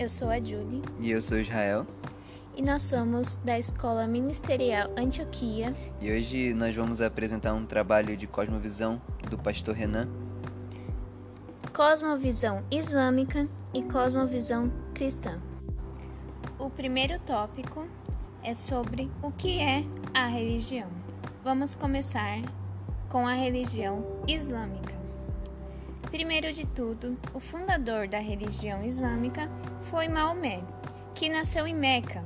Eu sou a Julie. E eu sou Israel. E nós somos da Escola Ministerial Antioquia. E hoje nós vamos apresentar um trabalho de cosmovisão do pastor Renan. Cosmovisão islâmica e cosmovisão cristã. O primeiro tópico é sobre o que é a religião. Vamos começar com a religião islâmica. Primeiro de tudo, o fundador da religião islâmica foi Maomé, que nasceu em Meca.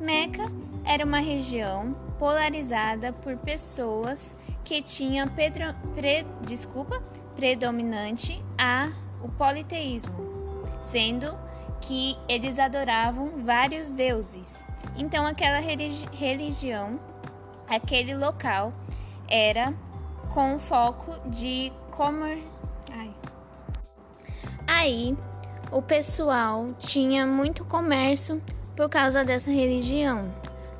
Meca era uma região polarizada por pessoas que tinham pedro, pre, desculpa, predominante a o politeísmo, sendo que eles adoravam vários deuses. Então aquela religião, aquele local era com foco de comer Aí, o pessoal tinha muito comércio por causa dessa religião,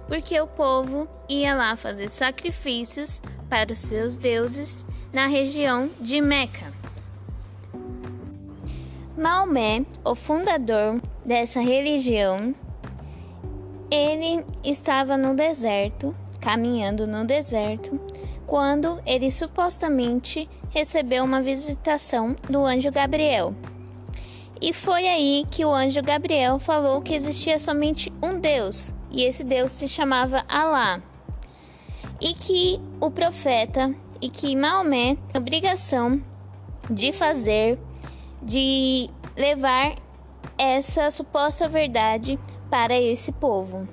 porque o povo ia lá fazer sacrifícios para os seus deuses na região de Meca. Maomé, o fundador dessa religião, ele estava no deserto, caminhando no deserto, quando ele supostamente recebeu uma visitação do anjo Gabriel. E foi aí que o anjo Gabriel falou que existia somente um Deus, e esse Deus se chamava Alá. E que o profeta e que Maomé tinha obrigação de fazer, de levar essa suposta verdade para esse povo.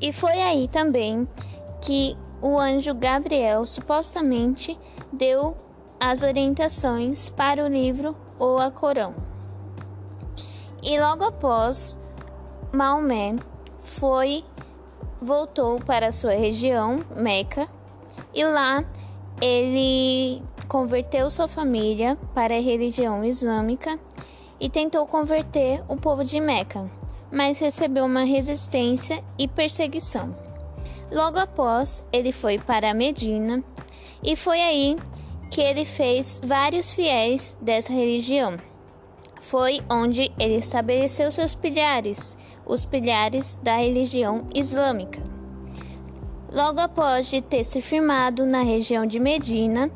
E foi aí também que o anjo Gabriel supostamente deu as orientações para o livro ou a Corão. E logo após, Maomé foi voltou para sua região, Meca, e lá ele converteu sua família para a religião islâmica e tentou converter o povo de Meca, mas recebeu uma resistência e perseguição. Logo após, ele foi para Medina e foi aí que ele fez vários fiéis dessa religião foi onde ele estabeleceu seus pilhares, os pilhares da religião islâmica. Logo após de ter se firmado na região de Medina,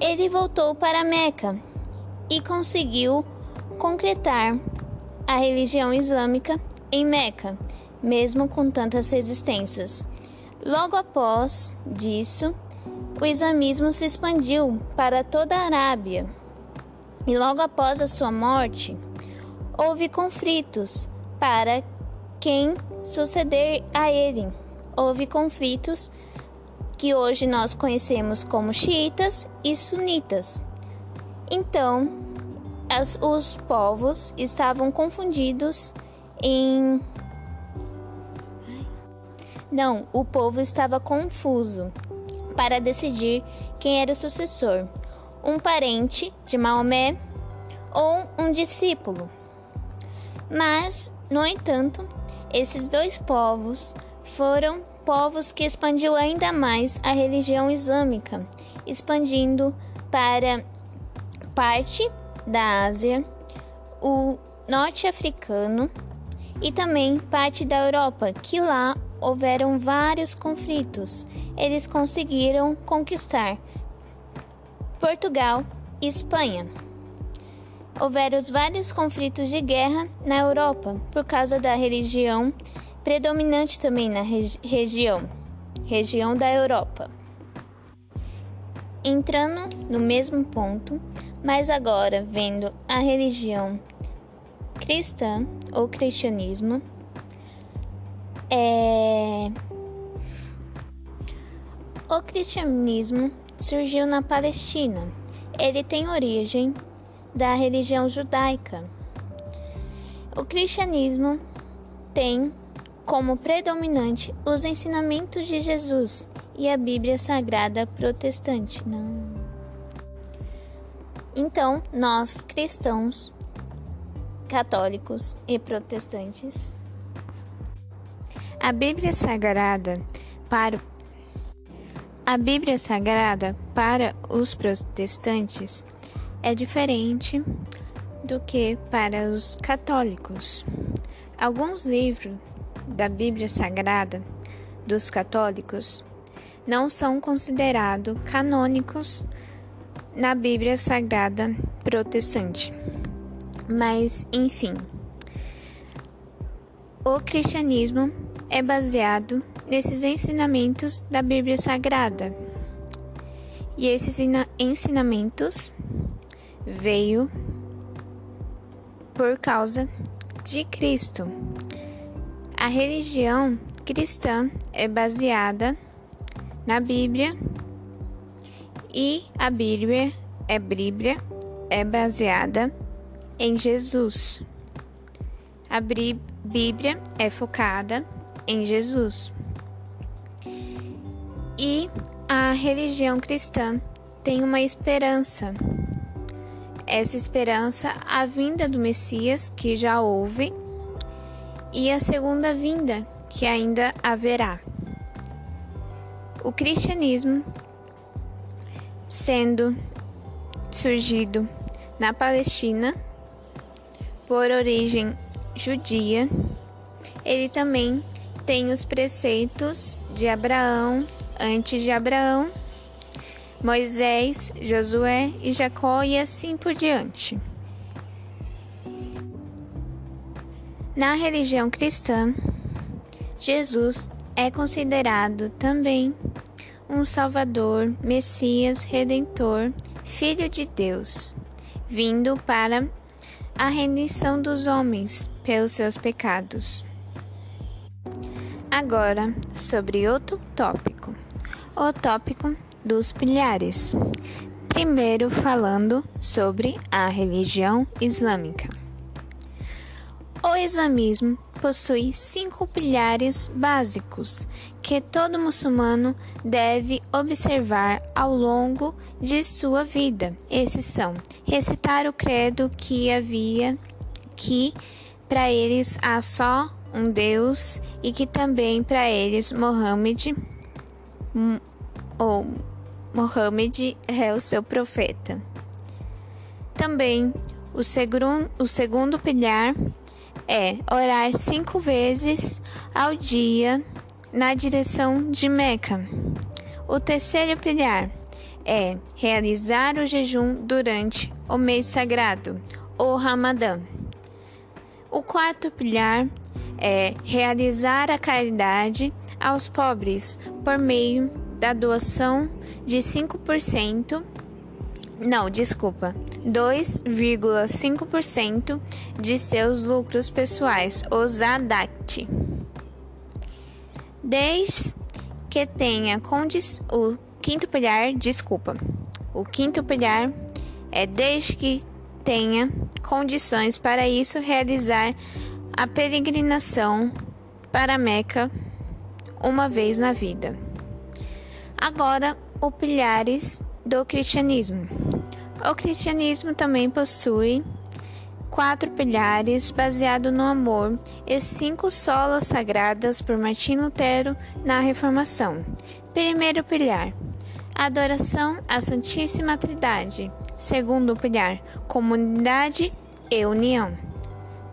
ele voltou para Meca e conseguiu concretar a religião islâmica em Meca, mesmo com tantas resistências. Logo após disso, o islamismo se expandiu para toda a Arábia e logo após a sua morte, houve conflitos para quem suceder a ele. Houve conflitos que hoje nós conhecemos como xiitas e sunitas. Então, as, os povos estavam confundidos em. Não, o povo estava confuso para decidir quem era o sucessor um parente de Maomé ou um discípulo. Mas, no entanto, esses dois povos foram povos que expandiu ainda mais a religião islâmica, expandindo para parte da Ásia, o norte africano e também parte da Europa, que lá houveram vários conflitos. Eles conseguiram conquistar Portugal e Espanha. Houveram vários conflitos de guerra na Europa por causa da religião predominante também na regi região, região da Europa. Entrando no mesmo ponto, mas agora vendo a religião cristã ou cristianismo, é... o cristianismo surgiu na Palestina. Ele tem origem da religião judaica. O cristianismo tem como predominante os ensinamentos de Jesus e a Bíblia Sagrada protestante. Não. Então, nós cristãos, católicos e protestantes, a Bíblia Sagrada para a Bíblia Sagrada, para os protestantes, é diferente do que para os católicos. Alguns livros da Bíblia Sagrada dos católicos não são considerados canônicos na Bíblia Sagrada protestante. Mas, enfim, o cristianismo é baseado nesses ensinamentos da Bíblia Sagrada. E esses ensinamentos veio por causa de Cristo. A religião cristã é baseada na Bíblia e a Bíblia é Bíblia é baseada em Jesus. A Bíblia é focada em Jesus. E a religião cristã tem uma esperança. Essa esperança, a vinda do Messias, que já houve, e a segunda vinda, que ainda haverá. O cristianismo sendo surgido na Palestina por origem judia, ele também tem os preceitos de Abraão, antes de Abraão, Moisés, Josué e Jacó e assim por diante. Na religião cristã, Jesus é considerado também um Salvador, Messias, Redentor, Filho de Deus, vindo para a rendição dos homens pelos seus pecados. Agora, sobre outro tópico, o tópico dos pilares. Primeiro, falando sobre a religião islâmica. O islamismo possui cinco pilares básicos que todo muçulmano deve observar ao longo de sua vida. Esses são: recitar o credo que havia que para eles há só um Deus e que também para eles Mohammed ou Mohammed é o seu profeta. Também o, segundo, o segundo pilar é orar cinco vezes ao dia na direção de Meca. O terceiro pilar é realizar o jejum durante o mês sagrado, o Ramadã. O quarto pilar é realizar a caridade aos pobres por meio da doação de 5% não, desculpa, 2,5% de seus lucros pessoais, os ADACT. Desde que tenha condições. O quinto pilar, desculpa. O quinto pilar é desde que tenha condições para isso realizar a peregrinação para Meca uma vez na vida. Agora, o pilares do cristianismo. O cristianismo também possui quatro pilares baseados no amor e cinco solas sagradas por Martim Lutero na Reformação. Primeiro pilar: adoração à Santíssima Trindade. Segundo pilar: comunidade e união.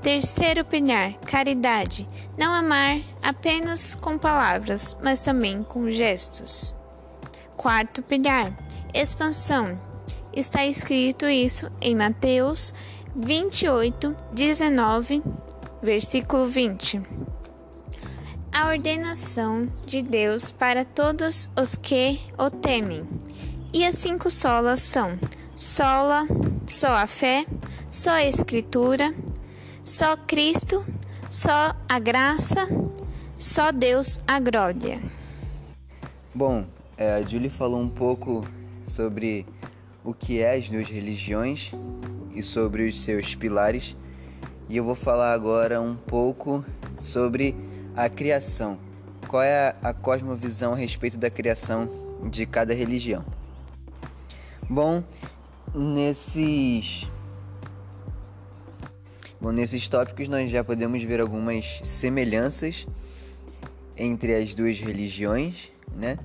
Terceiro pilar: caridade. Não amar apenas com palavras, mas também com gestos. Quarto pilar: expansão Está escrito isso em Mateus 28, 19, versículo 20. A ordenação de Deus para todos os que o temem. E as cinco solas são: sola, só a fé, só a Escritura, só Cristo, só a graça, só Deus a glória. Bom, é, a Julie falou um pouco sobre o que é as duas religiões e sobre os seus pilares, e eu vou falar agora um pouco sobre a criação. Qual é a cosmovisão a respeito da criação de cada religião? Bom, nesses Bom, nesses tópicos nós já podemos ver algumas semelhanças entre as duas religiões, né?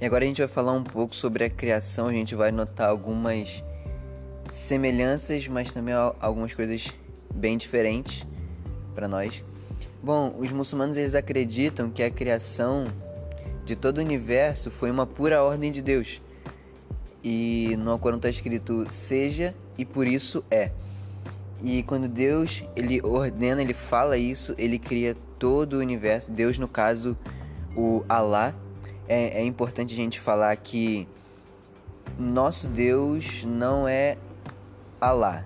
E agora a gente vai falar um pouco sobre a criação, a gente vai notar algumas semelhanças, mas também algumas coisas bem diferentes para nós. Bom, os muçulmanos eles acreditam que a criação de todo o universo foi uma pura ordem de Deus. E no Alcorão está escrito seja e por isso é. E quando Deus ele ordena, ele fala isso, ele cria todo o universo. Deus, no caso, o Alá. É, é importante a gente falar que nosso Deus não é Alá.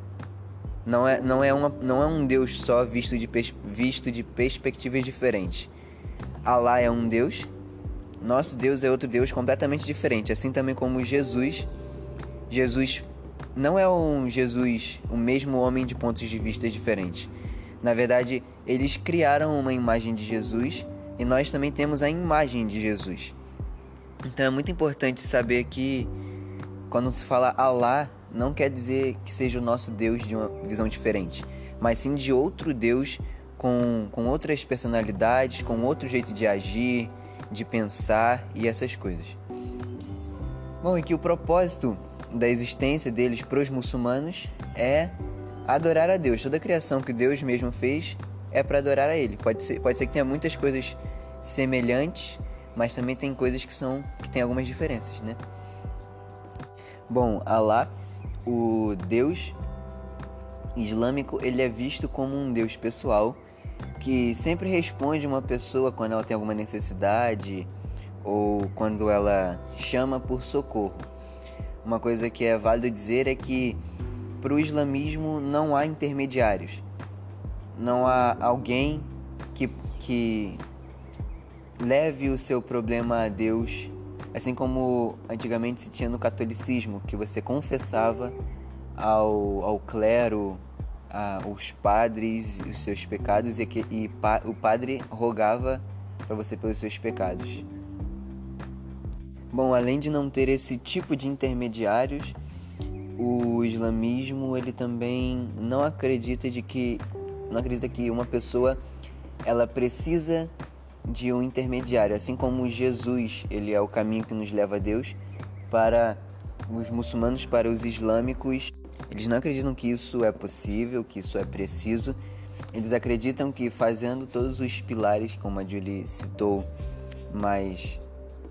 Não é, não é, uma, não é um Deus só visto de, visto de perspectivas diferentes. Alá é um Deus, nosso Deus é outro Deus completamente diferente. Assim também como Jesus. Jesus não é um Jesus, o mesmo homem de pontos de vista diferentes. Na verdade, eles criaram uma imagem de Jesus e nós também temos a imagem de Jesus. Então é muito importante saber que quando se fala Alá, não quer dizer que seja o nosso Deus de uma visão diferente, mas sim de outro Deus com, com outras personalidades, com outro jeito de agir, de pensar e essas coisas. Bom, e que o propósito da existência deles para os muçulmanos é adorar a Deus. Toda a criação que Deus mesmo fez é para adorar a Ele. Pode ser, pode ser que tenha muitas coisas semelhantes, mas também tem coisas que são que tem algumas diferenças, né? Bom, Allah, o Deus islâmico, ele é visto como um Deus pessoal que sempre responde uma pessoa quando ela tem alguma necessidade ou quando ela chama por socorro. Uma coisa que é válido dizer é que para o islamismo não há intermediários. Não há alguém que, que leve o seu problema a Deus, assim como antigamente se tinha no catolicismo, que você confessava ao, ao clero, aos padres os seus pecados e, que, e pa, o padre rogava para você pelos seus pecados. Bom, além de não ter esse tipo de intermediários, o islamismo ele também não acredita de que não acredita que uma pessoa ela precisa de um intermediário, assim como Jesus, ele é o caminho que nos leva a Deus, para os muçulmanos, para os islâmicos, eles não acreditam que isso é possível, que isso é preciso. Eles acreditam que fazendo todos os pilares, como a Julie citou mais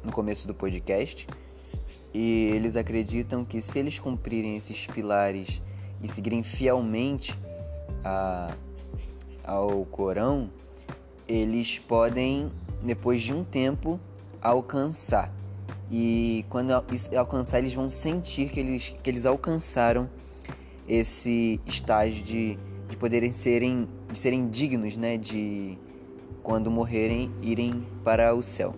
no começo do podcast. E eles acreditam que se eles cumprirem esses pilares e seguirem fielmente a, ao Corão, eles podem, depois de um tempo, alcançar. E quando alcançar, eles vão sentir que eles, que eles alcançaram esse estágio de, de poderem serem, de serem dignos, né? De quando morrerem, irem para o céu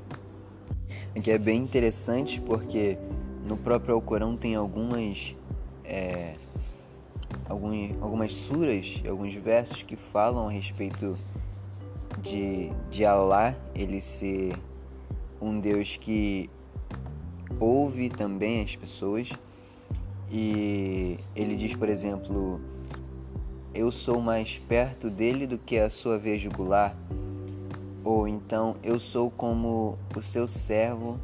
que é bem interessante porque no próprio Alcorão tem algumas é, algumas suras, alguns versos que falam a respeito de, de Allah, ele ser um Deus que ouve também as pessoas. E ele diz, por exemplo, eu sou mais perto dele do que a sua veia jugular ou então eu sou como o seu servo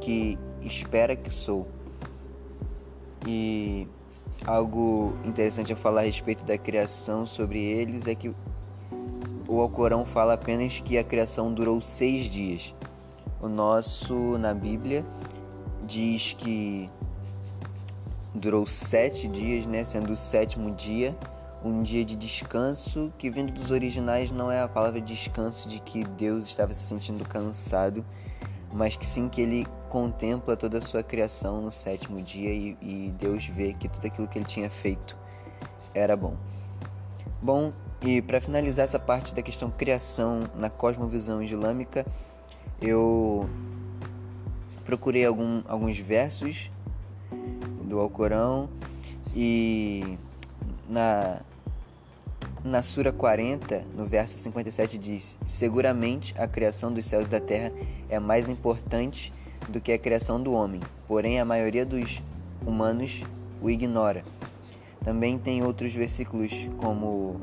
que espera que sou. E algo interessante a falar a respeito da criação sobre eles é que o Alcorão fala apenas que a criação durou seis dias. O nosso, na Bíblia, diz que durou sete dias, né? Sendo o sétimo dia um dia de descanso que vindo dos originais não é a palavra descanso de que Deus estava se sentindo cansado, mas que sim que ele contempla toda a sua criação no sétimo dia e, e Deus vê que tudo aquilo que ele tinha feito era bom. Bom, e para finalizar essa parte da questão criação na cosmovisão islâmica, eu procurei algum, alguns versos do Alcorão e na na Sura 40, no verso 57, diz: Seguramente a criação dos céus e da terra é mais importante do que a criação do homem, porém a maioria dos humanos o ignora. Também tem outros versículos, como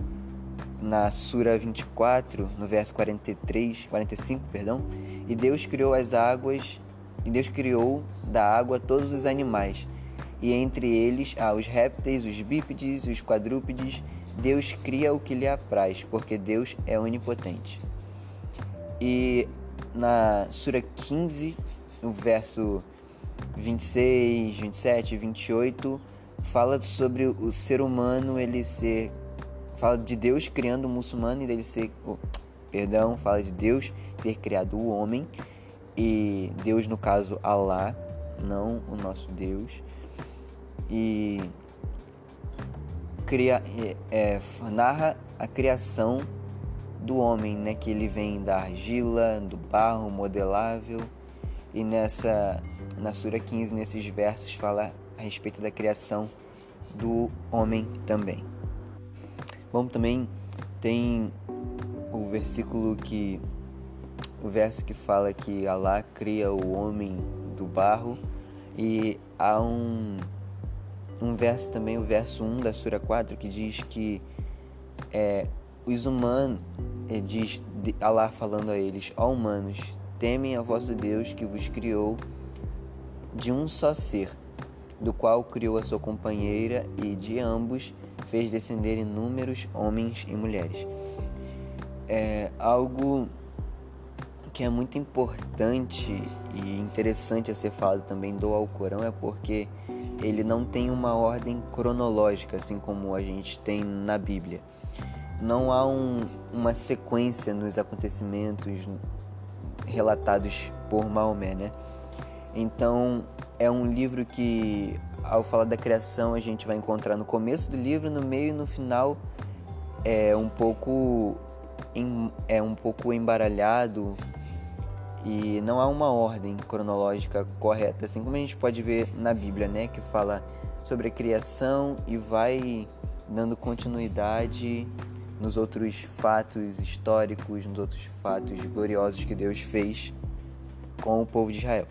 na Sura 24, no verso 43, 45, perdão, e Deus criou as águas, e Deus criou da água todos os animais, e entre eles há os répteis, os bípedes os quadrúpedes. Deus cria o que lhe apraz, porque Deus é onipotente. E na Sura 15, no verso 26, 27 e 28, fala sobre o ser humano ele ser fala de Deus criando o muçulmano e dele ser oh, perdão, fala de Deus ter criado o homem e Deus no caso Allah, não o nosso Deus. E cria, é, é, narra a criação do homem, né, que ele vem da argila, do barro modelável. E nessa na sura 15, nesses versos fala a respeito da criação do homem também. Bom, também tem o versículo que o verso que fala que Allah cria o homem do barro e há um um verso também, o verso 1 da sura 4 que diz que é, os humanos é, diz Allah falando a eles, ó humanos, temem a vosso Deus que vos criou de um só ser, do qual criou a sua companheira e de ambos fez descender inúmeros homens e mulheres. É algo que é muito importante e interessante a ser falado também do Alcorão é porque ele não tem uma ordem cronológica, assim como a gente tem na Bíblia. Não há um, uma sequência nos acontecimentos relatados por Maomé, né? Então, é um livro que, ao falar da criação, a gente vai encontrar no começo do livro, no meio e no final, é um pouco, é um pouco embaralhado e não há uma ordem cronológica correta, assim como a gente pode ver na Bíblia, né, que fala sobre a criação e vai dando continuidade nos outros fatos históricos, nos outros fatos gloriosos que Deus fez com o povo de Israel.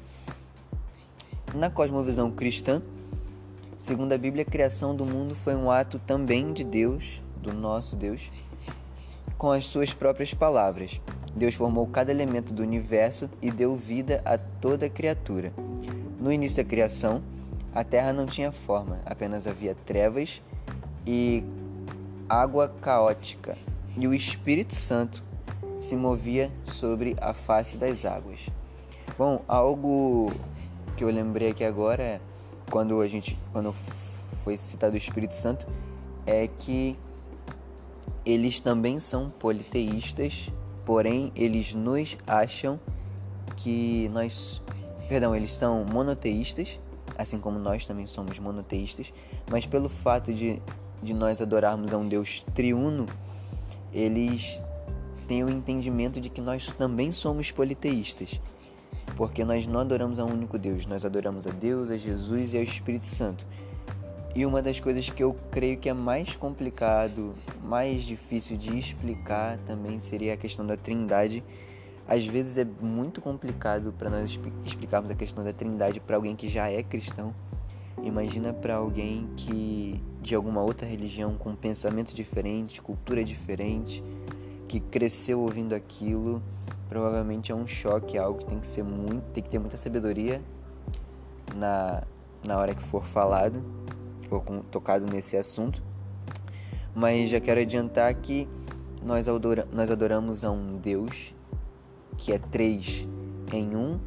Na cosmovisão cristã, segundo a Bíblia, a criação do mundo foi um ato também de Deus, do nosso Deus, com as suas próprias palavras. Deus formou cada elemento do universo e deu vida a toda criatura. No início da criação, a terra não tinha forma, apenas havia trevas e água caótica, e o Espírito Santo se movia sobre a face das águas. Bom, algo que eu lembrei aqui agora é quando a gente quando foi citado o Espírito Santo é que eles também são politeístas porém eles nos acham que nós, perdão, eles são monoteístas, assim como nós também somos monoteístas, mas pelo fato de, de nós adorarmos a um Deus triuno, eles têm o entendimento de que nós também somos politeístas, porque nós não adoramos a um único Deus, nós adoramos a Deus, a Jesus e ao Espírito Santo. E uma das coisas que eu creio que é mais complicado, mais difícil de explicar também seria a questão da Trindade. Às vezes é muito complicado para nós explicarmos a questão da Trindade para alguém que já é cristão. Imagina para alguém que de alguma outra religião com pensamento diferente, cultura diferente, que cresceu ouvindo aquilo, provavelmente é um choque, é algo que tem que ser muito, tem que ter muita sabedoria na na hora que for falado for tocado nesse assunto. Mas já quero adiantar que nós, adora, nós adoramos a um Deus que é três em um.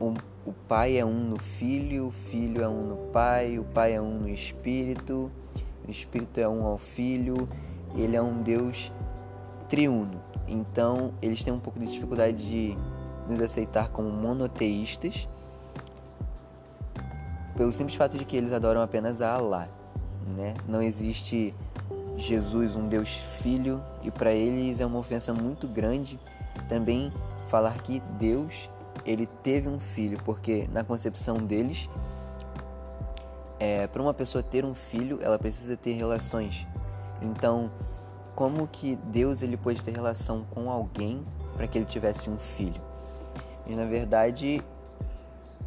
O, o Pai é um no Filho, o Filho é um no Pai, o Pai é um no Espírito, o Espírito é um ao Filho. Ele é um Deus triuno. Então eles têm um pouco de dificuldade de nos aceitar como monoteístas pelo simples fato de que eles adoram apenas a Allah, né? Não existe Jesus, um Deus Filho, e para eles é uma ofensa muito grande também falar que Deus ele teve um filho, porque na concepção deles, é, para uma pessoa ter um filho, ela precisa ter relações. Então, como que Deus ele pôde ter relação com alguém para que ele tivesse um filho? E na verdade,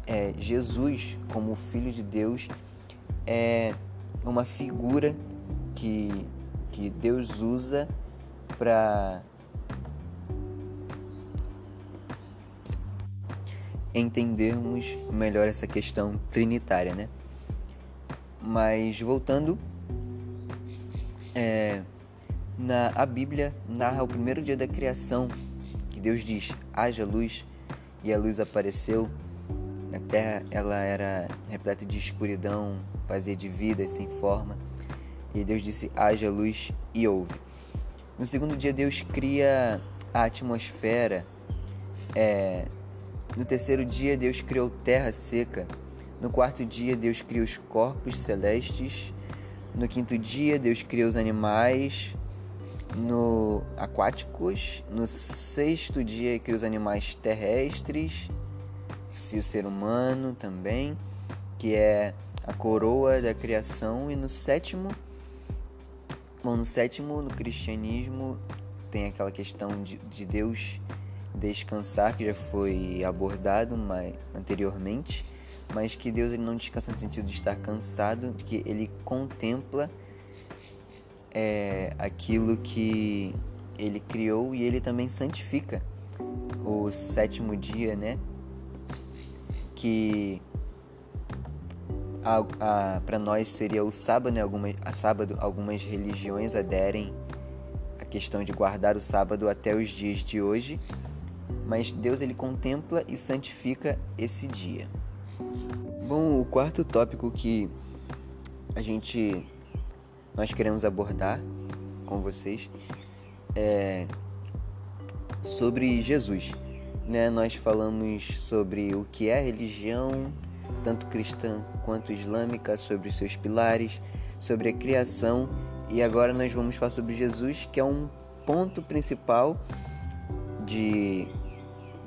é, Jesus, como Filho de Deus, é uma figura que, que Deus usa para entendermos melhor essa questão trinitária, né? Mas voltando, é, na a Bíblia narra o primeiro dia da criação, que Deus diz: haja luz, e a luz apareceu. A terra ela era repleta de escuridão, vazia de vida, sem forma. E Deus disse: haja luz e houve. No segundo dia, Deus cria a atmosfera. É... No terceiro dia, Deus criou terra seca. No quarto dia, Deus cria os corpos celestes. No quinto dia, Deus cria os animais no aquáticos. No sexto dia, cria os animais terrestres. Se o ser humano também, que é a coroa da criação. E no sétimo, bom, no sétimo, no cristianismo, tem aquela questão de, de Deus descansar que já foi abordado mais anteriormente mas que Deus ele não descansa no sentido de estar cansado, que ele contempla é, aquilo que ele criou e ele também santifica o sétimo dia, né? Que para nós seria o sábado, né? Algumas, a sábado, algumas religiões aderem à questão de guardar o sábado até os dias de hoje, mas Deus ele contempla e santifica esse dia. Bom, o quarto tópico que a gente nós queremos abordar com vocês é sobre Jesus. Né? Nós falamos sobre o que é religião, tanto cristã quanto islâmica, sobre os seus pilares, sobre a criação e agora nós vamos falar sobre Jesus, que é um ponto principal de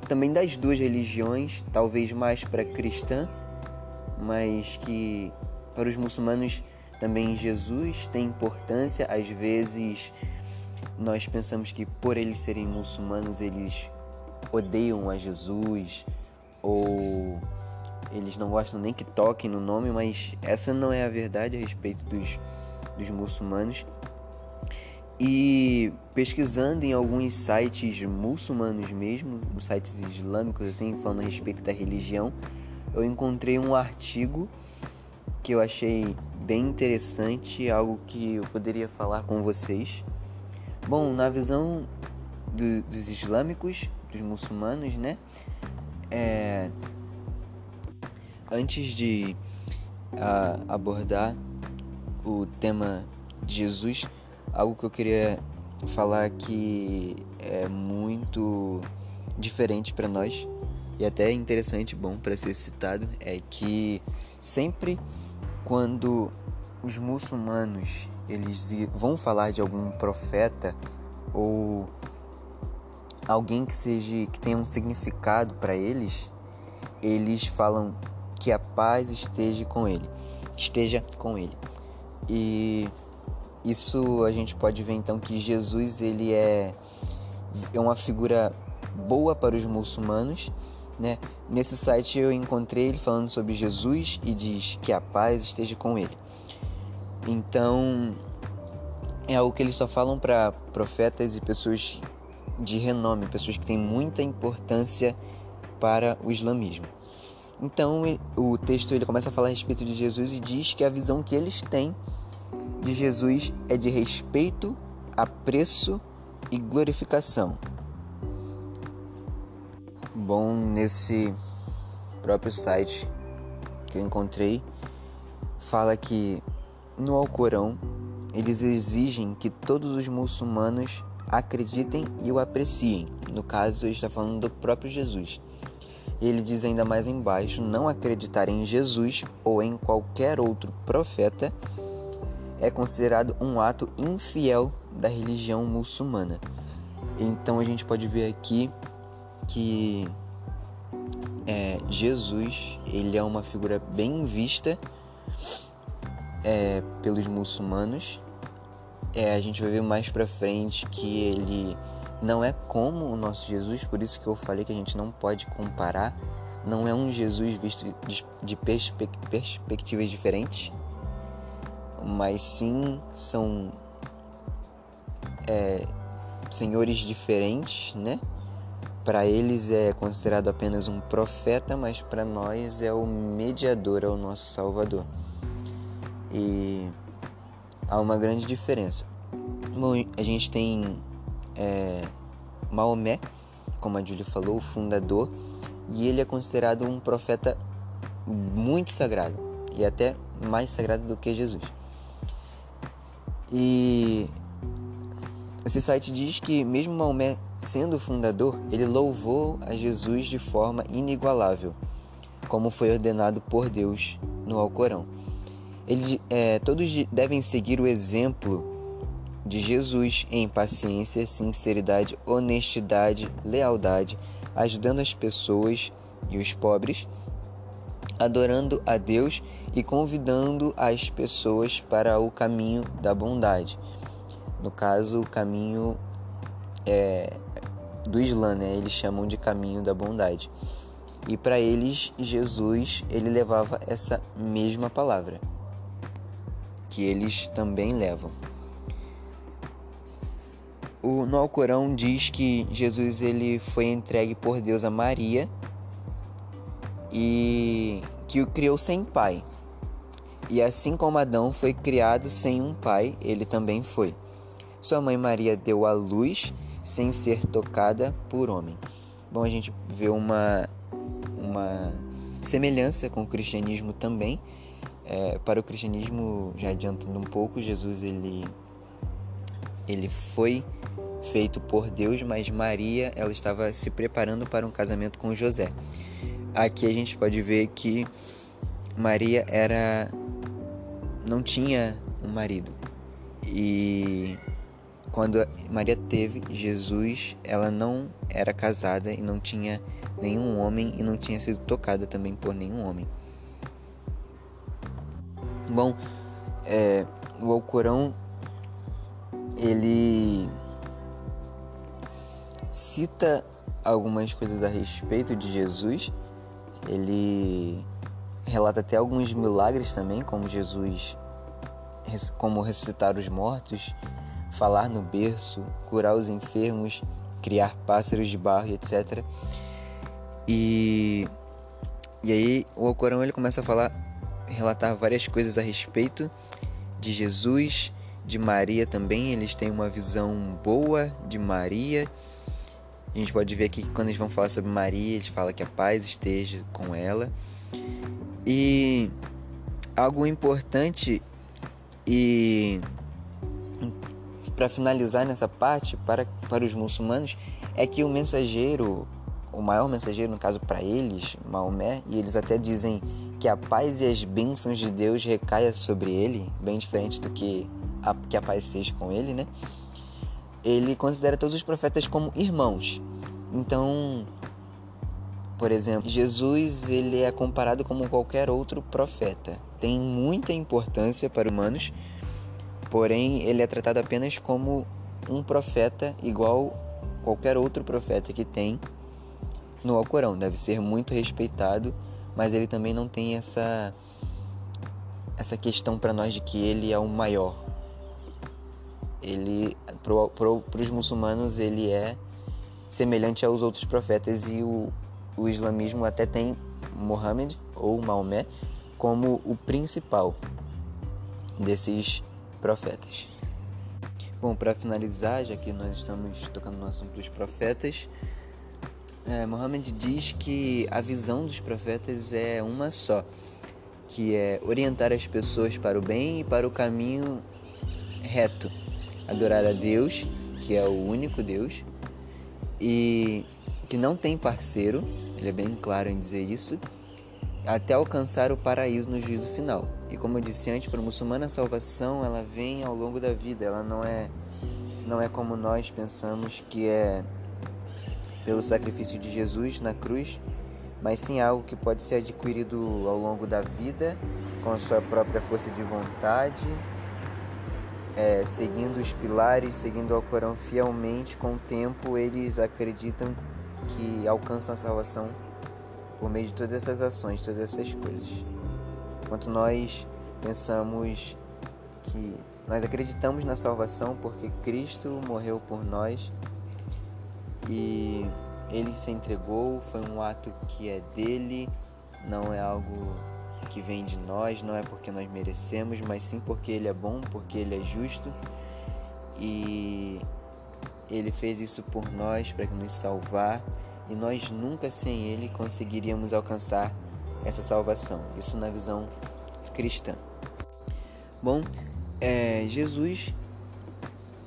também das duas religiões, talvez mais para cristã mas que para os muçulmanos também Jesus tem importância. Às vezes nós pensamos que por eles serem muçulmanos eles odeiam a Jesus ou eles não gostam nem que toquem no nome, mas essa não é a verdade a respeito dos, dos muçulmanos. E pesquisando em alguns sites muçulmanos mesmo, sites islâmicos assim, falando a respeito da religião, eu encontrei um artigo que eu achei bem interessante, algo que eu poderia falar com vocês. Bom, na visão do, dos islâmicos, dos muçulmanos, né? É, antes de a, abordar o tema de Jesus, algo que eu queria falar que é muito diferente para nós e até interessante, bom para ser citado, é que sempre quando os muçulmanos eles vão falar de algum profeta ou alguém que seja que tenha um significado para eles, eles falam que a paz esteja com ele, esteja com ele. E isso a gente pode ver então que Jesus ele é é uma figura boa para os muçulmanos né? Nesse site eu encontrei ele falando sobre Jesus e diz que a paz esteja com ele. Então, é algo que eles só falam para profetas e pessoas de renome, pessoas que têm muita importância para o islamismo. Então, o texto ele começa a falar a respeito de Jesus e diz que a visão que eles têm de Jesus é de respeito, apreço e glorificação bom nesse próprio site que eu encontrei fala que no Alcorão eles exigem que todos os muçulmanos acreditem e o apreciem. No caso, ele está falando do próprio Jesus. Ele diz ainda mais embaixo: não acreditar em Jesus ou em qualquer outro profeta é considerado um ato infiel da religião muçulmana. Então a gente pode ver aqui que é, Jesus ele é uma figura bem vista é, pelos muçulmanos. É, a gente vai ver mais pra frente que ele não é como o nosso Jesus, por isso que eu falei que a gente não pode comparar. Não é um Jesus visto de, de perspe perspectivas diferentes, mas sim são é, senhores diferentes, né? Para eles é considerado apenas um profeta, mas para nós é o mediador, é o nosso Salvador. E há uma grande diferença. A gente tem é, Maomé, como a Julia falou, o fundador, e ele é considerado um profeta muito sagrado e até mais sagrado do que Jesus. E esse site diz que, mesmo Maomé sendo o fundador, ele louvou a Jesus de forma inigualável, como foi ordenado por Deus no Alcorão. Ele, é, todos devem seguir o exemplo de Jesus em paciência, sinceridade, honestidade, lealdade, ajudando as pessoas e os pobres, adorando a Deus e convidando as pessoas para o caminho da bondade. No caso, o caminho é, do Islã, né? Eles chamam de caminho da bondade. E para eles, Jesus, ele levava essa mesma palavra, que eles também levam. O, no Alcorão diz que Jesus ele foi entregue por Deus a Maria e que o criou sem pai. E assim como Adão foi criado sem um pai, ele também foi. Sua mãe Maria deu à luz sem ser tocada por homem. Bom, a gente vê uma, uma semelhança com o cristianismo também. É, para o cristianismo, já adiantando um pouco, Jesus ele, ele foi feito por Deus, mas Maria ela estava se preparando para um casamento com José. Aqui a gente pode ver que Maria era não tinha um marido e quando Maria teve Jesus, ela não era casada e não tinha nenhum homem e não tinha sido tocada também por nenhum homem. Bom, é, o Alcorão ele cita algumas coisas a respeito de Jesus. Ele relata até alguns milagres também, como Jesus, como ressuscitar os mortos, falar no berço, curar os enfermos, criar pássaros de barro, etc. E, e aí o Alcorão ele começa a falar, relatar várias coisas a respeito de Jesus, de Maria também. Eles têm uma visão boa de Maria a gente pode ver aqui que quando eles vão falar sobre Maria, eles falam que a paz esteja com ela. E algo importante e para finalizar nessa parte para, para os muçulmanos é que o mensageiro, o maior mensageiro no caso para eles, Maomé, e eles até dizem que a paz e as bênçãos de Deus recaia sobre ele, bem diferente do que a, que a paz seja com ele, né? ele considera todos os profetas como irmãos. Então, por exemplo, Jesus ele é comparado como qualquer outro profeta. Tem muita importância para humanos, porém ele é tratado apenas como um profeta igual qualquer outro profeta que tem no Alcorão. Deve ser muito respeitado, mas ele também não tem essa essa questão para nós de que ele é o maior, ele para os muçulmanos ele é semelhante aos outros profetas e o, o islamismo até tem Muhammad ou Maomé como o principal desses profetas. Bom, para finalizar, já que nós estamos tocando no assunto dos profetas, é, Muhammad diz que a visão dos profetas é uma só, que é orientar as pessoas para o bem e para o caminho reto adorar a Deus, que é o único Deus, e que não tem parceiro, ele é bem claro em dizer isso, até alcançar o paraíso no juízo final. E como eu disse antes, para o muçulmano a salvação ela vem ao longo da vida, ela não é não é como nós pensamos que é pelo sacrifício de Jesus na cruz, mas sim algo que pode ser adquirido ao longo da vida com a sua própria força de vontade é, seguindo os pilares, seguindo o Corão fielmente, com o tempo eles acreditam que alcançam a salvação por meio de todas essas ações, todas essas coisas. Enquanto nós pensamos que nós acreditamos na salvação porque Cristo morreu por nós e ele se entregou, foi um ato que é dele, não é algo que vem de nós, não é porque nós merecemos, mas sim porque Ele é bom, porque Ele é justo e Ele fez isso por nós para nos salvar e nós nunca sem Ele conseguiríamos alcançar essa salvação. Isso na visão cristã. Bom, é, Jesus,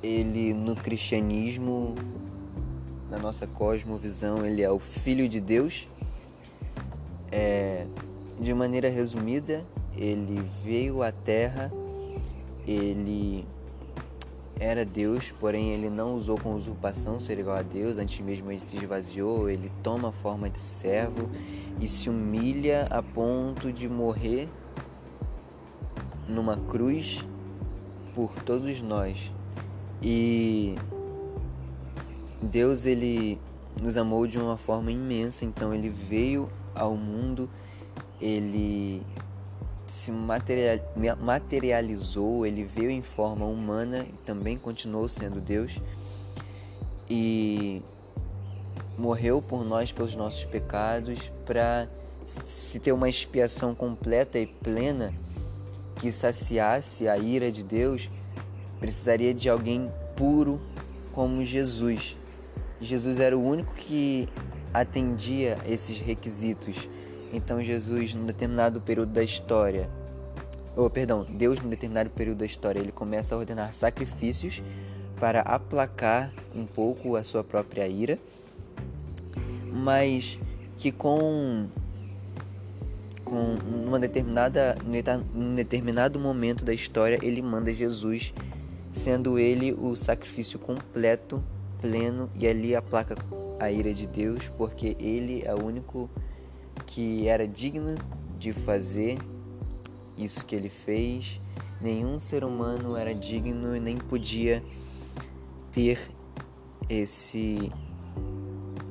ele no cristianismo, na nossa cosmovisão, ele é o Filho de Deus. É, de maneira resumida, ele veio à Terra, ele era Deus, porém ele não usou com usurpação ser igual a Deus, antes mesmo ele se esvaziou, ele toma a forma de servo e se humilha a ponto de morrer numa cruz por todos nós. E Deus ele nos amou de uma forma imensa, então ele veio ao mundo, ele se materializou, ele veio em forma humana e também continuou sendo Deus e morreu por nós pelos nossos pecados para se ter uma expiação completa e plena que saciasse a ira de Deus, precisaria de alguém puro como Jesus. Jesus era o único que atendia esses requisitos. Então Jesus, num determinado período da história, ou perdão, Deus num determinado período da história, ele começa a ordenar sacrifícios para aplacar um pouco a sua própria ira, mas que com com uma determinada num determinado momento da história ele manda Jesus, sendo ele o sacrifício completo, pleno e ali aplaca a ira de Deus, porque ele é o único que era digno de fazer isso que ele fez. Nenhum ser humano era digno e nem podia ter esse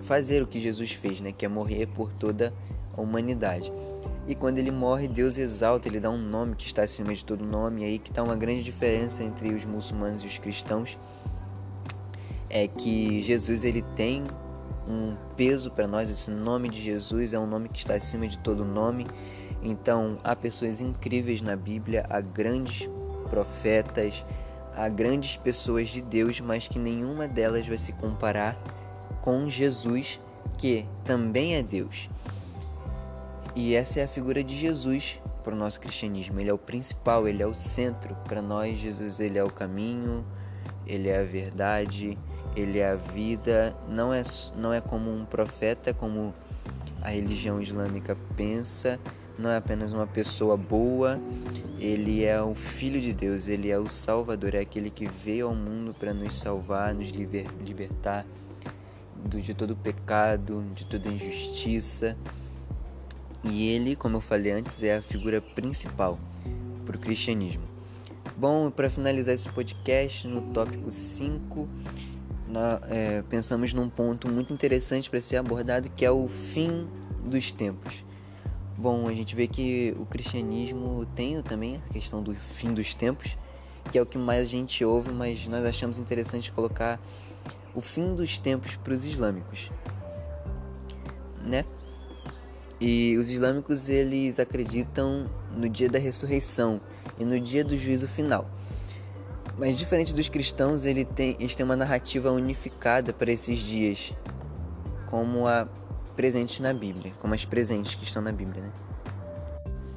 fazer o que Jesus fez, né, que é morrer por toda a humanidade. E quando ele morre, Deus exalta, ele dá um nome que está acima de todo nome. E aí que está uma grande diferença entre os muçulmanos e os cristãos. É que Jesus ele tem um peso para nós, esse nome de Jesus é um nome que está acima de todo nome. Então, há pessoas incríveis na Bíblia, há grandes profetas, há grandes pessoas de Deus, mas que nenhuma delas vai se comparar com Jesus, que também é Deus. E essa é a figura de Jesus para o nosso cristianismo. Ele é o principal, ele é o centro. Para nós, Jesus ele é o caminho, ele é a verdade, ele é a vida. Não é, não é como um profeta, como a religião islâmica pensa. Não é apenas uma pessoa boa, ele é o Filho de Deus, ele é o Salvador, é aquele que veio ao mundo para nos salvar, nos liber, libertar de todo pecado, de toda injustiça. E ele, como eu falei antes, é a figura principal para o cristianismo. Bom, para finalizar esse podcast, no tópico 5, é, pensamos num ponto muito interessante para ser abordado, que é o fim dos tempos. Bom, a gente vê que o cristianismo tem também a questão do fim dos tempos, que é o que mais a gente ouve, mas nós achamos interessante colocar o fim dos tempos para os islâmicos, né? E os islâmicos eles acreditam no dia da ressurreição e no dia do juízo final. Mas diferente dos cristãos, ele tem, eles têm uma narrativa unificada para esses dias, como a presentes na Bíblia, como as presentes que estão na Bíblia, né?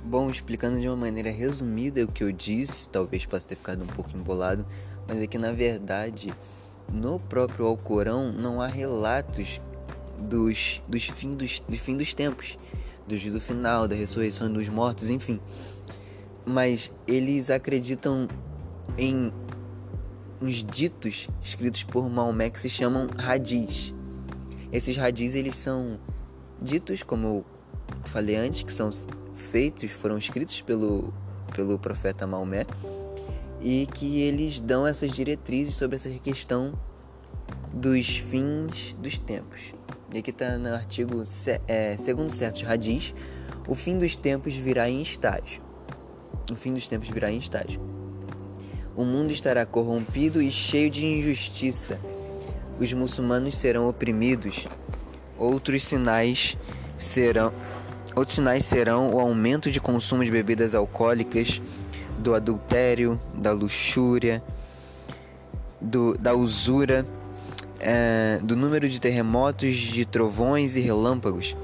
Bom, explicando de uma maneira resumida o que eu disse, talvez possa ter ficado um pouco embolado, mas é que na verdade, no próprio Alcorão não há relatos dos, dos, fim dos, do fim dos tempos do juízo final, da ressurreição dos mortos, enfim. Mas eles acreditam em uns ditos escritos por Maomé que se chamam radis. Esses radis eles são ditos, como eu falei antes, que são feitos, foram escritos pelo, pelo profeta Maomé e que eles dão essas diretrizes sobre essa questão dos fins dos tempos. E aqui está no artigo, é, segundo certos radis, o fim dos tempos virá em estágio. O fim dos tempos virá em estágio. O mundo estará corrompido e cheio de injustiça. Os muçulmanos serão oprimidos. Outros sinais serão Outros sinais serão o aumento de consumo de bebidas alcoólicas, do adultério, da luxúria, do, da usura, é, do número de terremotos, de trovões e relâmpagos.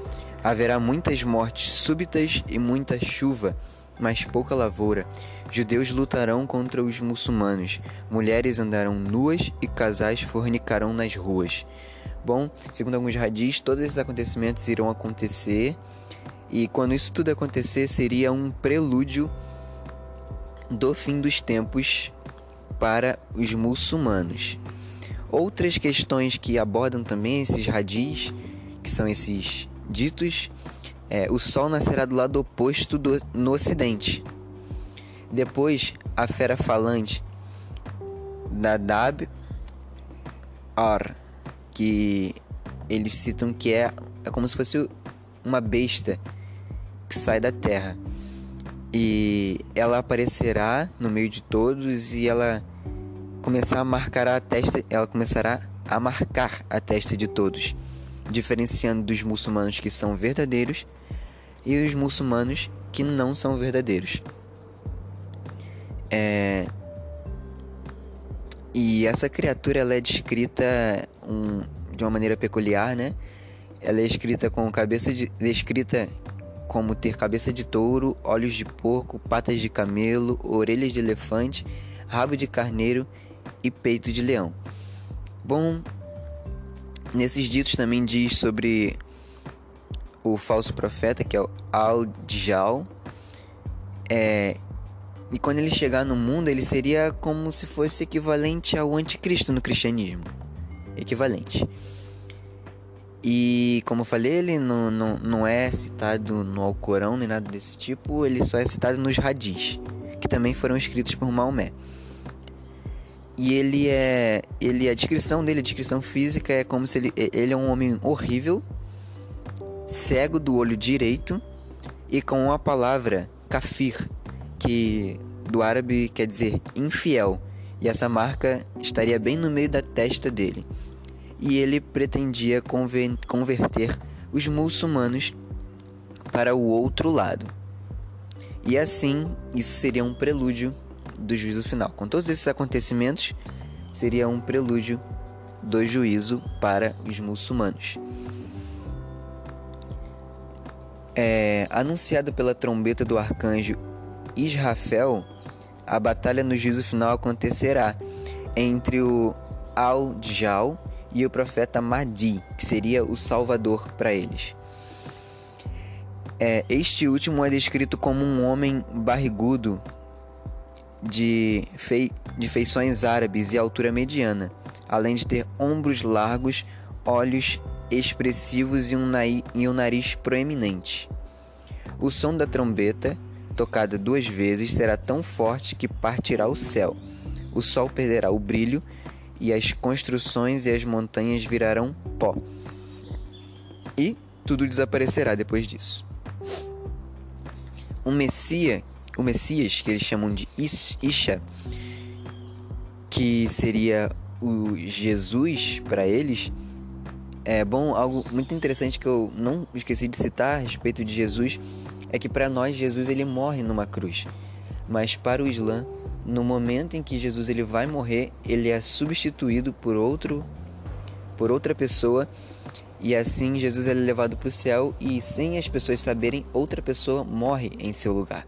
Haverá muitas mortes súbitas e muita chuva, mas pouca lavoura. Judeus lutarão contra os muçulmanos, mulheres andarão nuas e casais fornicarão nas ruas. Bom, segundo alguns radis, todos esses acontecimentos irão acontecer, e quando isso tudo acontecer, seria um prelúdio do fim dos tempos para os muçulmanos. Outras questões que abordam também esses radis, que são esses ditos, é, o sol nascerá do lado oposto do, no ocidente. Depois, a fera falante da Dab Ar, que eles citam que é, é como se fosse uma besta que sai da terra. E ela aparecerá no meio de todos e ela começar a marcar a testa, ela começará a marcar a testa de todos, diferenciando dos muçulmanos que são verdadeiros e os muçulmanos que não são verdadeiros. É... E essa criatura ela é descrita um, de uma maneira peculiar, né? Ela é escrita com cabeça de, descrita como ter cabeça de touro, olhos de porco, patas de camelo, orelhas de elefante, rabo de carneiro e peito de leão. Bom, nesses ditos também diz sobre o falso profeta, que é o Al-Dijal. É, e quando ele chegar no mundo, ele seria como se fosse equivalente ao anticristo no cristianismo. Equivalente. E como eu falei, ele não, não, não é citado no Alcorão nem nada desse tipo, ele só é citado nos hadis, que também foram escritos por Maomé. E ele é. Ele, a descrição dele, a descrição física, é como se ele. Ele é um homem horrível, cego do olho direito e com a palavra kafir, que do árabe quer dizer infiel, e essa marca estaria bem no meio da testa dele. E ele pretendia converter os muçulmanos para o outro lado. E assim, isso seria um prelúdio do juízo final. Com todos esses acontecimentos, seria um prelúdio do juízo para os muçulmanos é, anunciada pela trombeta do arcanjo Israfel, a batalha no juízo final acontecerá entre o Al-Djal e o profeta Mahdi, que seria o salvador para eles. É, este último é descrito como um homem barrigudo de, fei de feições árabes e altura mediana, além de ter ombros largos, olhos expressivos e um, e um nariz proeminente. O som da trombeta, tocada duas vezes, será tão forte que partirá o céu. O sol perderá o brilho e as construções e as montanhas virarão pó. E tudo desaparecerá depois disso. O Messias, o Messias que eles chamam de Isha, que seria o Jesus para eles, é bom, algo muito interessante que eu não esqueci de citar a respeito de Jesus é que para nós Jesus ele morre numa cruz, mas para o Islã, no momento em que Jesus ele vai morrer, ele é substituído por outro por outra pessoa e assim Jesus é levado para o céu e sem as pessoas saberem, outra pessoa morre em seu lugar.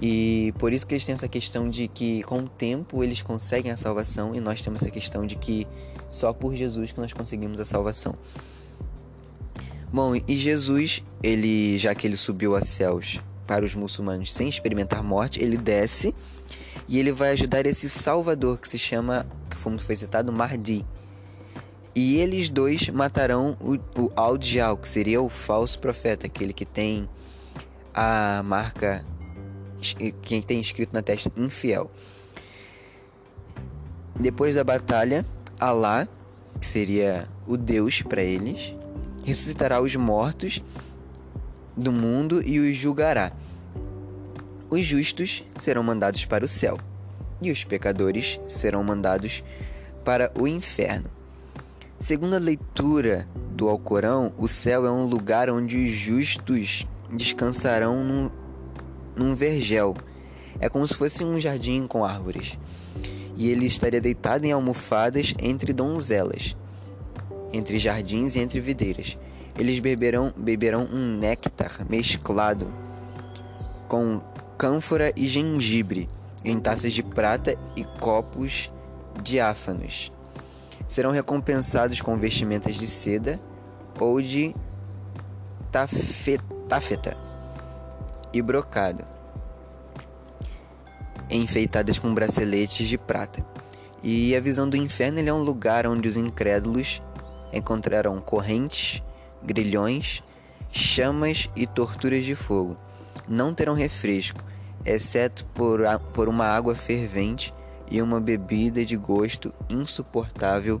E por isso que eles têm essa questão de que com o tempo eles conseguem a salvação e nós temos essa questão de que só por Jesus que nós conseguimos a salvação. Bom, e Jesus, ele já que ele subiu aos céus para os muçulmanos sem experimentar morte, ele desce e ele vai ajudar esse Salvador que se chama, como foi citado, Mahdi. E eles dois matarão o, o Al-Dijal, que seria o falso profeta, aquele que tem a marca, quem tem escrito na testa infiel. Depois da batalha, Alá, que seria o Deus para eles, ressuscitará os mortos do mundo e os julgará. Os justos serão mandados para o céu e os pecadores serão mandados para o inferno. Segundo a leitura do Alcorão, o céu é um lugar onde os justos descansarão num, num vergel. É como se fosse um jardim com árvores. E ele estaria deitado em almofadas entre donzelas, entre jardins e entre videiras. Eles beberão, beberão um néctar mesclado com cânfora e gengibre em taças de prata e copos diáfanos. Serão recompensados com vestimentas de seda ou de tafeta e brocado, enfeitadas com braceletes de prata. E a visão do inferno é um lugar onde os incrédulos encontrarão correntes, grilhões, chamas e torturas de fogo. Não terão refresco, exceto por, por uma água fervente e uma bebida de gosto insuportável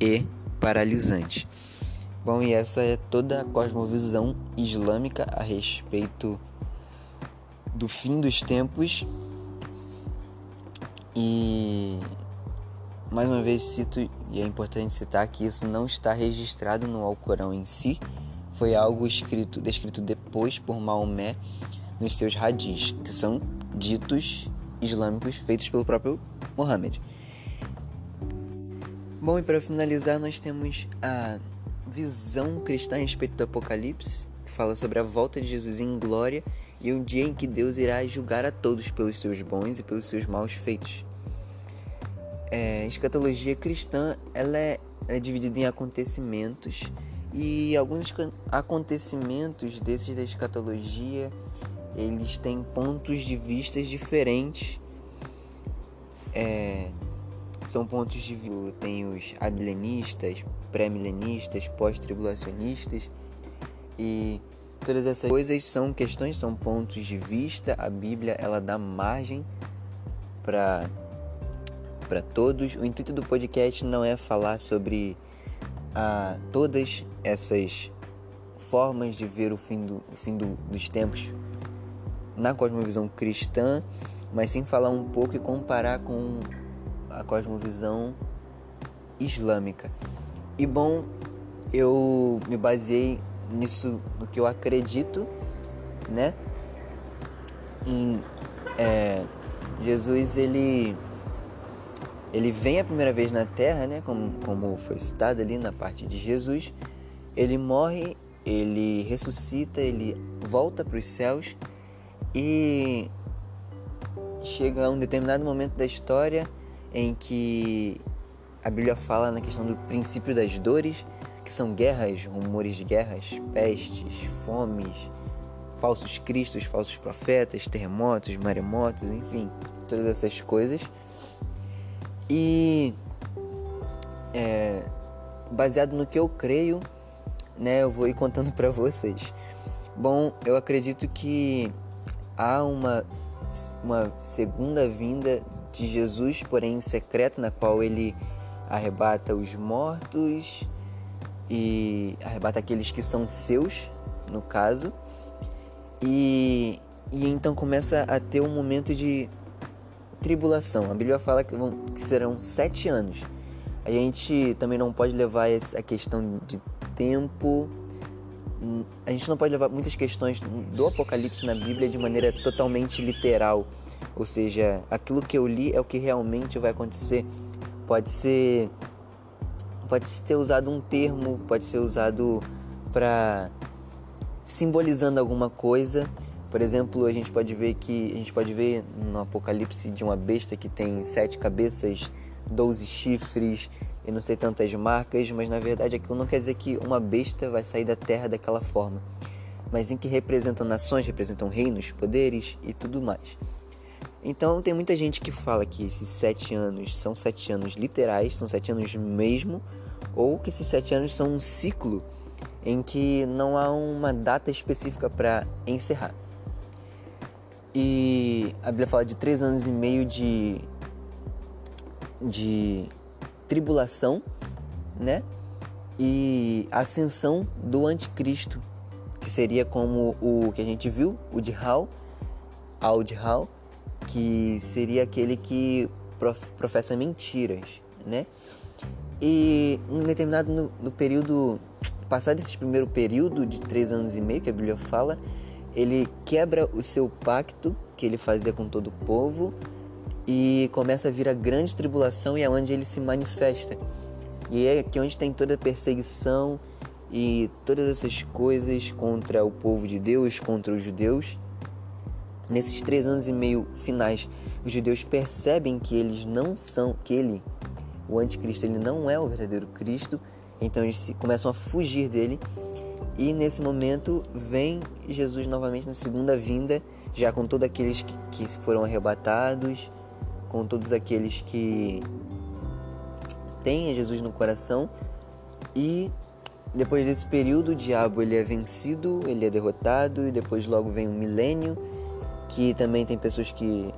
e paralisante. Bom, e essa é toda a cosmovisão islâmica a respeito do fim dos tempos. E mais uma vez cito, e é importante citar que isso não está registrado no Alcorão em si, foi algo escrito, descrito depois por Maomé nos seus hadis, que são ditos islâmicos feitos pelo próprio Mohammed. Bom, e para finalizar, nós temos a visão cristã a respeito do Apocalipse, que fala sobre a volta de Jesus em glória e um dia em que Deus irá julgar a todos pelos seus bons e pelos seus maus feitos. É, escatologia cristã ela é, é dividida em acontecimentos e alguns acontecimentos desses da escatologia eles têm pontos de vistas diferentes. É, são pontos de vista. Tem os amilenistas, pré-milenistas, pós-tribulacionistas e todas essas coisas são questões, são pontos de vista. A Bíblia ela dá margem para para todos. O intuito do podcast não é falar sobre ah, todas essas formas de ver o fim, do, o fim do, dos tempos na cosmovisão cristã, mas sim falar um pouco e comparar com a cosmovisão islâmica. E bom, eu me baseei nisso, no que eu acredito, né? Em, é, Jesus, ele ele vem a primeira vez na Terra, né? Como, como foi citado ali na parte de Jesus. Ele morre, ele ressuscita, ele volta para os céus e chega a um determinado momento da história em que a Bíblia fala na questão do princípio das dores, que são guerras, rumores de guerras, pestes, fomes, falsos cristos, falsos profetas, terremotos, maremotos, enfim, todas essas coisas. E é, baseado no que eu creio, né, eu vou ir contando para vocês. Bom, eu acredito que há uma, uma segunda vinda de Jesus, porém secreta, na qual ele arrebata os mortos e arrebata aqueles que são seus, no caso, e, e então começa a ter um momento de tribulação. A Bíblia fala que, vão, que serão sete anos. A gente também não pode levar a questão de tempo a gente não pode levar muitas questões do Apocalipse na Bíblia de maneira totalmente literal. Ou seja, aquilo que eu li é o que realmente vai acontecer. Pode ser pode se ter usado um termo, pode ser usado para simbolizando alguma coisa. Por exemplo, a gente pode ver que a gente pode ver no Apocalipse de uma besta que tem sete cabeças, doze chifres, e não sei tantas marcas, mas na verdade aquilo não quer dizer que uma besta vai sair da terra daquela forma, mas em que representam nações, representam reinos, poderes e tudo mais. Então tem muita gente que fala que esses sete anos são sete anos literais, são sete anos mesmo, ou que esses sete anos são um ciclo em que não há uma data específica para encerrar. E a Bíblia fala de três anos e meio de, de tribulação, né? E ascensão do anticristo, que seria como o que a gente viu, o de Hal, Al de Hal, que seria aquele que professa mentiras, né? E um determinado no, no período passado esse primeiro período de três anos e meio que a Bíblia fala, ele quebra o seu pacto que ele fazia com todo o povo e começa a vir a grande tribulação e é onde ele se manifesta. E é aqui onde tem toda a perseguição e todas essas coisas contra o povo de Deus, contra os judeus. Nesses três anos e meio finais, os judeus percebem que eles não são, que ele, o anticristo, ele não é o verdadeiro Cristo, então eles começam a fugir dele. E nesse momento vem Jesus novamente na segunda vinda, já com todos aqueles que, foram arrebatados, com todos aqueles que têm Jesus no coração. E depois desse período, o diabo ele é vencido, ele é derrotado, e depois logo vem o milênio, que também tem pessoas que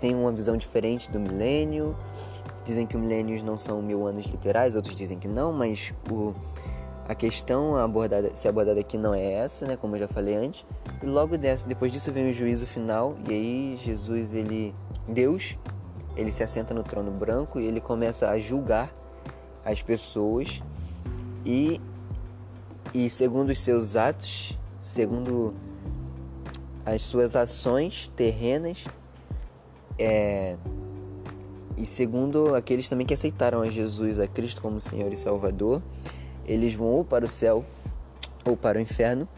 têm uma visão diferente do milênio. Dizem que os milênios não são mil anos literais, outros dizem que não, mas o, a questão abordada, se abordada aqui não é essa, né, como eu já falei antes. E logo dessa, depois disso vem o juízo final, e aí Jesus, ele, Deus, ele se assenta no trono branco e ele começa a julgar as pessoas e e segundo os seus atos, segundo as suas ações terrenas, é, e segundo aqueles também que aceitaram a Jesus, a Cristo como Senhor e Salvador, eles vão ou para o céu ou para o inferno.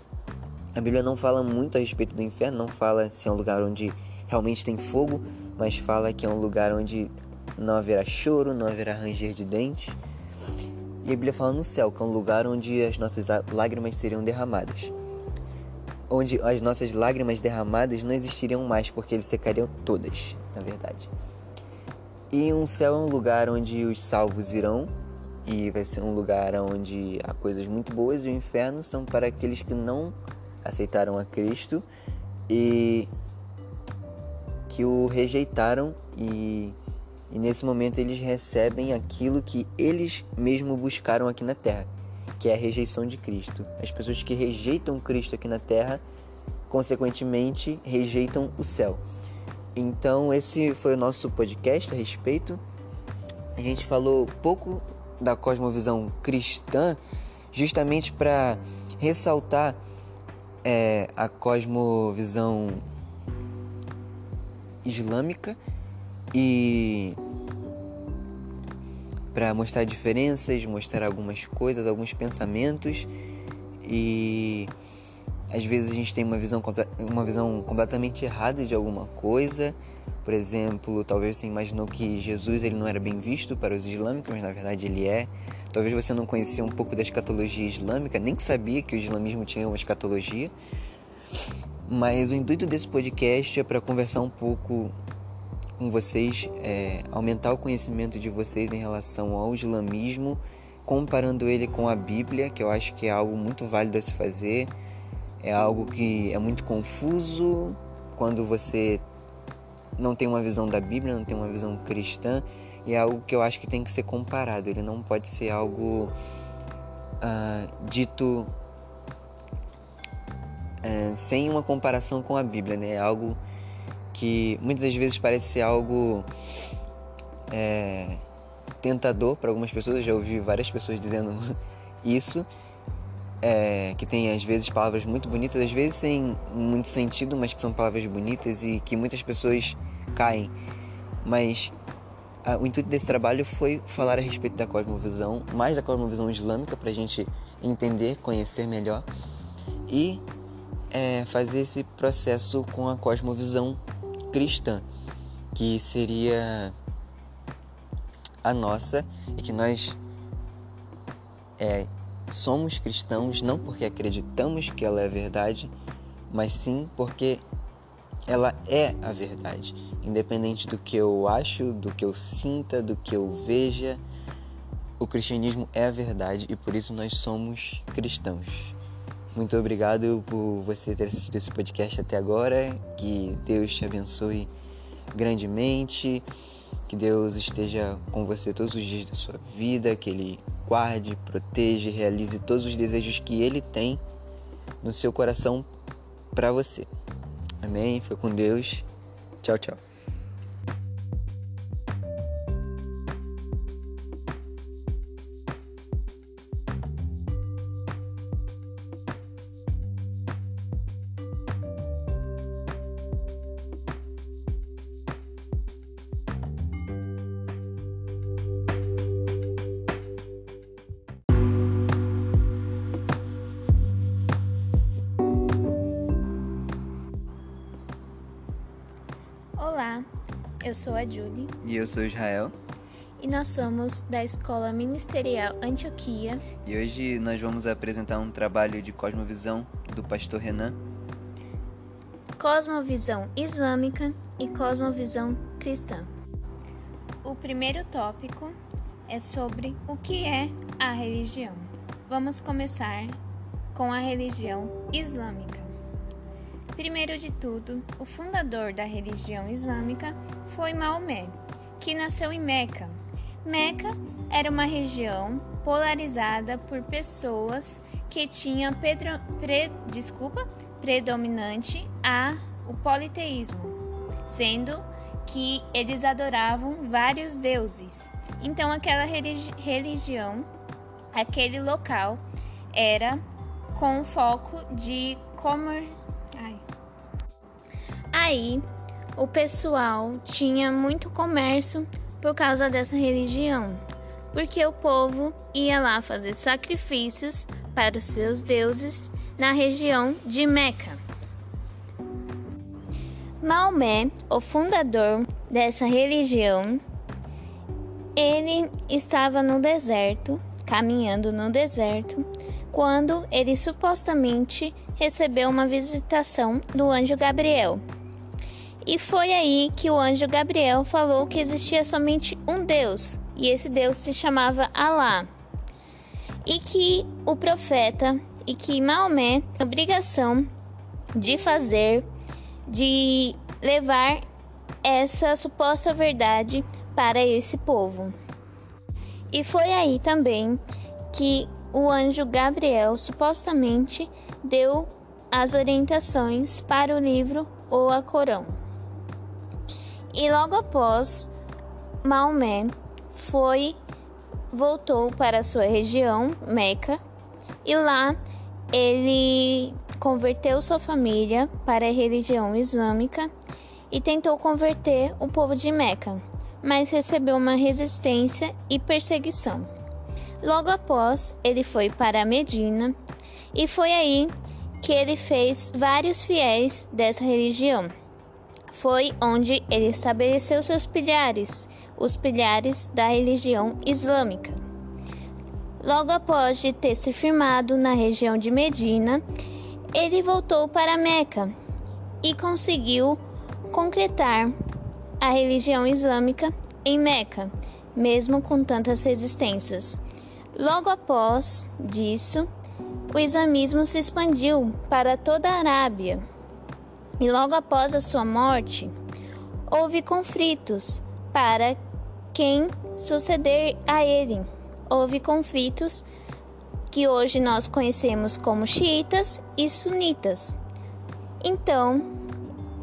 A Bíblia não fala muito a respeito do inferno, não fala se é um lugar onde realmente tem fogo, mas fala que é um lugar onde não haverá choro, não haverá ranger de dentes. E a Bíblia fala no céu, que é um lugar onde as nossas lágrimas seriam derramadas. Onde as nossas lágrimas derramadas não existiriam mais, porque eles secariam todas, na verdade. E um céu é um lugar onde os salvos irão, e vai ser um lugar onde há coisas muito boas, e o inferno são para aqueles que não aceitaram a Cristo e que o rejeitaram e, e nesse momento eles recebem aquilo que eles mesmo buscaram aqui na terra, que é a rejeição de Cristo. As pessoas que rejeitam Cristo aqui na terra, consequentemente, rejeitam o céu. Então, esse foi o nosso podcast a respeito. A gente falou pouco da cosmovisão cristã, justamente para ressaltar é, a cosmovisão islâmica e para mostrar diferenças, mostrar algumas coisas, alguns pensamentos e às vezes a gente tem uma visão, uma visão completamente errada de alguma coisa. Por exemplo, talvez você imaginou que Jesus ele não era bem visto para os islâmicos, mas na verdade ele é. Talvez você não conhecia um pouco da escatologia islâmica, nem sabia que o islamismo tinha uma escatologia. Mas o intuito desse podcast é para conversar um pouco com vocês, é, aumentar o conhecimento de vocês em relação ao islamismo, comparando ele com a Bíblia, que eu acho que é algo muito válido a se fazer é algo que é muito confuso quando você não tem uma visão da Bíblia, não tem uma visão cristã, e é algo que eu acho que tem que ser comparado. Ele não pode ser algo uh, dito uh, sem uma comparação com a Bíblia, né? É algo que muitas vezes parece ser algo é, tentador para algumas pessoas. Eu já ouvi várias pessoas dizendo isso é, que tem às vezes palavras muito bonitas, às vezes sem muito sentido, mas que são palavras bonitas e que muitas pessoas caem. Mas a, o intuito desse trabalho foi falar a respeito da cosmovisão, mais da cosmovisão islâmica, para a gente entender, conhecer melhor e é, fazer esse processo com a cosmovisão cristã, que seria a nossa e que nós é, somos cristãos não porque acreditamos que ela é verdade, mas sim porque ela é a verdade. Independente do que eu acho, do que eu sinta, do que eu veja, o cristianismo é a verdade e por isso nós somos cristãos. Muito obrigado por você ter assistido esse podcast até agora. Que Deus te abençoe grandemente. Que Deus esteja com você todos os dias da sua vida, que Ele guarde, proteja e realize todos os desejos que Ele tem no seu coração para você. Amém? Fica com Deus. Tchau, tchau. Eu sou a Julie. E eu sou Israel. E nós somos da Escola Ministerial Antioquia. E hoje nós vamos apresentar um trabalho de cosmovisão do pastor Renan. Cosmovisão islâmica e cosmovisão cristã. O primeiro tópico é sobre o que é a religião. Vamos começar com a religião islâmica. Primeiro de tudo, o fundador da religião islâmica foi Maomé, que nasceu em Meca. Meca era uma região polarizada por pessoas que tinham pedro, pre, desculpa, predominante a o politeísmo, sendo que eles adoravam vários deuses. Então aquela religião, aquele local era com foco de comer Aí, o pessoal tinha muito comércio por causa dessa religião, porque o povo ia lá fazer sacrifícios para os seus deuses na região de Meca. Maomé, o fundador dessa religião, ele estava no deserto, caminhando no deserto, quando ele supostamente recebeu uma visitação do anjo Gabriel. E foi aí que o anjo Gabriel falou que existia somente um Deus, e esse Deus se chamava Alá. E que o profeta e que Maomé tinha obrigação de fazer, de levar essa suposta verdade para esse povo. E foi aí também que o anjo Gabriel supostamente deu as orientações para o livro ou a Corão. E logo após, Maomé foi voltou para sua região, Meca, e lá ele converteu sua família para a religião islâmica e tentou converter o povo de Meca, mas recebeu uma resistência e perseguição. Logo após, ele foi para Medina e foi aí que ele fez vários fiéis dessa religião foi onde ele estabeleceu seus pilhares, os pilhares da religião islâmica. Logo após de ter se firmado na região de Medina, ele voltou para Meca e conseguiu concretar a religião islâmica em Meca, mesmo com tantas resistências. Logo após disso, o islamismo se expandiu para toda a Arábia, e logo após a sua morte, houve conflitos para quem suceder a ele. Houve conflitos que hoje nós conhecemos como xiitas e sunitas. Então,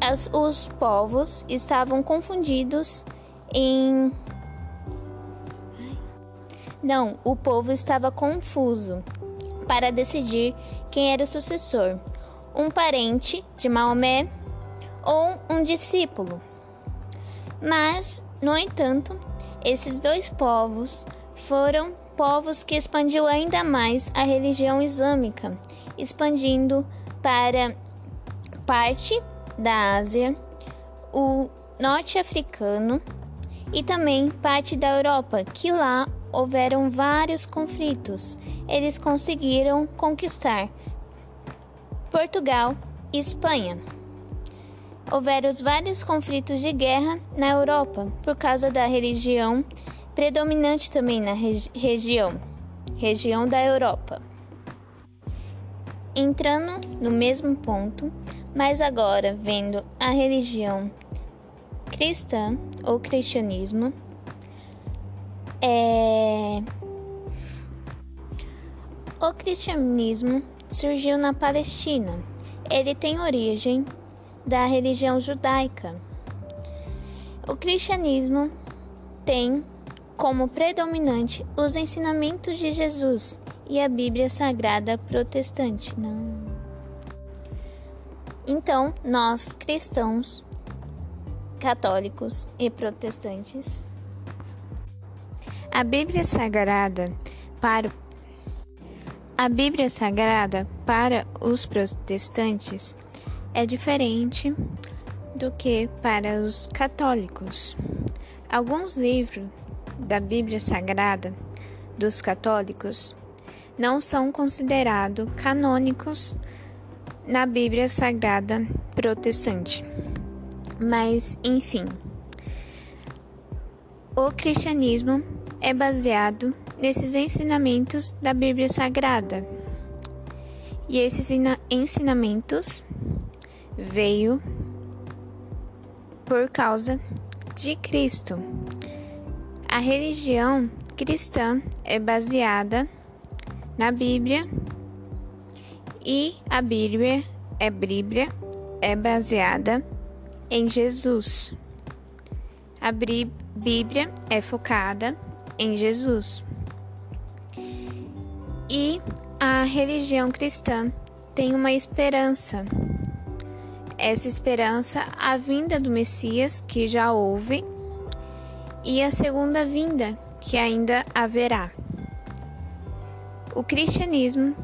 as, os povos estavam confundidos em. Não, o povo estava confuso para decidir quem era o sucessor um parente de Maomé ou um discípulo. Mas, no entanto, esses dois povos foram povos que expandiu ainda mais a religião islâmica, expandindo para parte da Ásia, o norte africano e também parte da Europa, que lá houveram vários conflitos. Eles conseguiram conquistar Portugal e Espanha. Houveram vários conflitos de guerra na Europa por causa da religião predominante também na regi região, região da Europa. Entrando no mesmo ponto, mas agora vendo a religião cristã ou cristianismo, é... o cristianismo surgiu na Palestina. Ele tem origem da religião judaica. O cristianismo tem como predominante os ensinamentos de Jesus e a Bíblia Sagrada protestante. Não. Então, nós cristãos, católicos e protestantes, a Bíblia Sagrada para a Bíblia Sagrada para os protestantes é diferente do que para os católicos. Alguns livros da Bíblia Sagrada dos católicos não são considerados canônicos na Bíblia Sagrada protestante. Mas, enfim, o cristianismo é baseado nesses ensinamentos da Bíblia Sagrada. E esses ensinamentos veio por causa de Cristo. A religião cristã é baseada na Bíblia e a Bíblia é Bíblia é baseada em Jesus. A Bíblia é focada em Jesus. E a religião cristã tem uma esperança. Essa esperança, a vinda do Messias, que já houve, e a segunda vinda, que ainda haverá. O cristianismo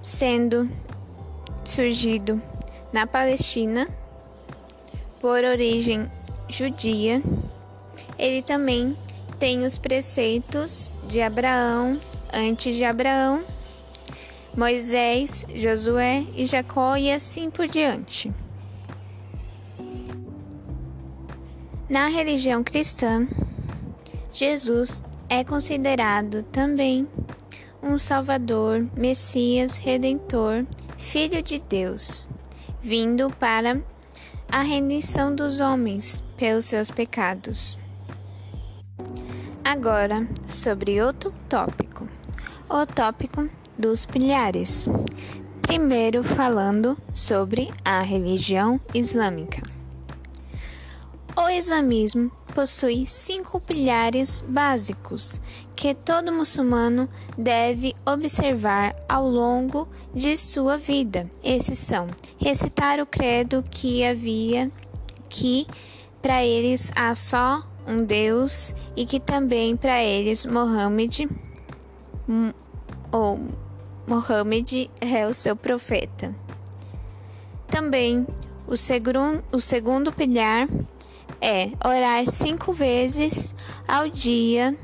sendo surgido na Palestina por origem judia, ele também tem os preceitos de Abraão, antes de Abraão, Moisés, Josué e Jacó e assim por diante. Na religião cristã, Jesus é considerado também um Salvador, Messias, Redentor, Filho de Deus, vindo para a rendição dos homens pelos seus pecados. Agora, sobre outro tópico, o tópico dos pilares. Primeiro, falando sobre a religião islâmica. O islamismo possui cinco pilares básicos que todo muçulmano deve observar ao longo de sua vida. Esses são: recitar o credo que havia que para eles há só um Deus e que também para eles Mohammed ou Mohammed é o seu profeta. Também o, segundo, o segundo pilar é orar cinco vezes ao dia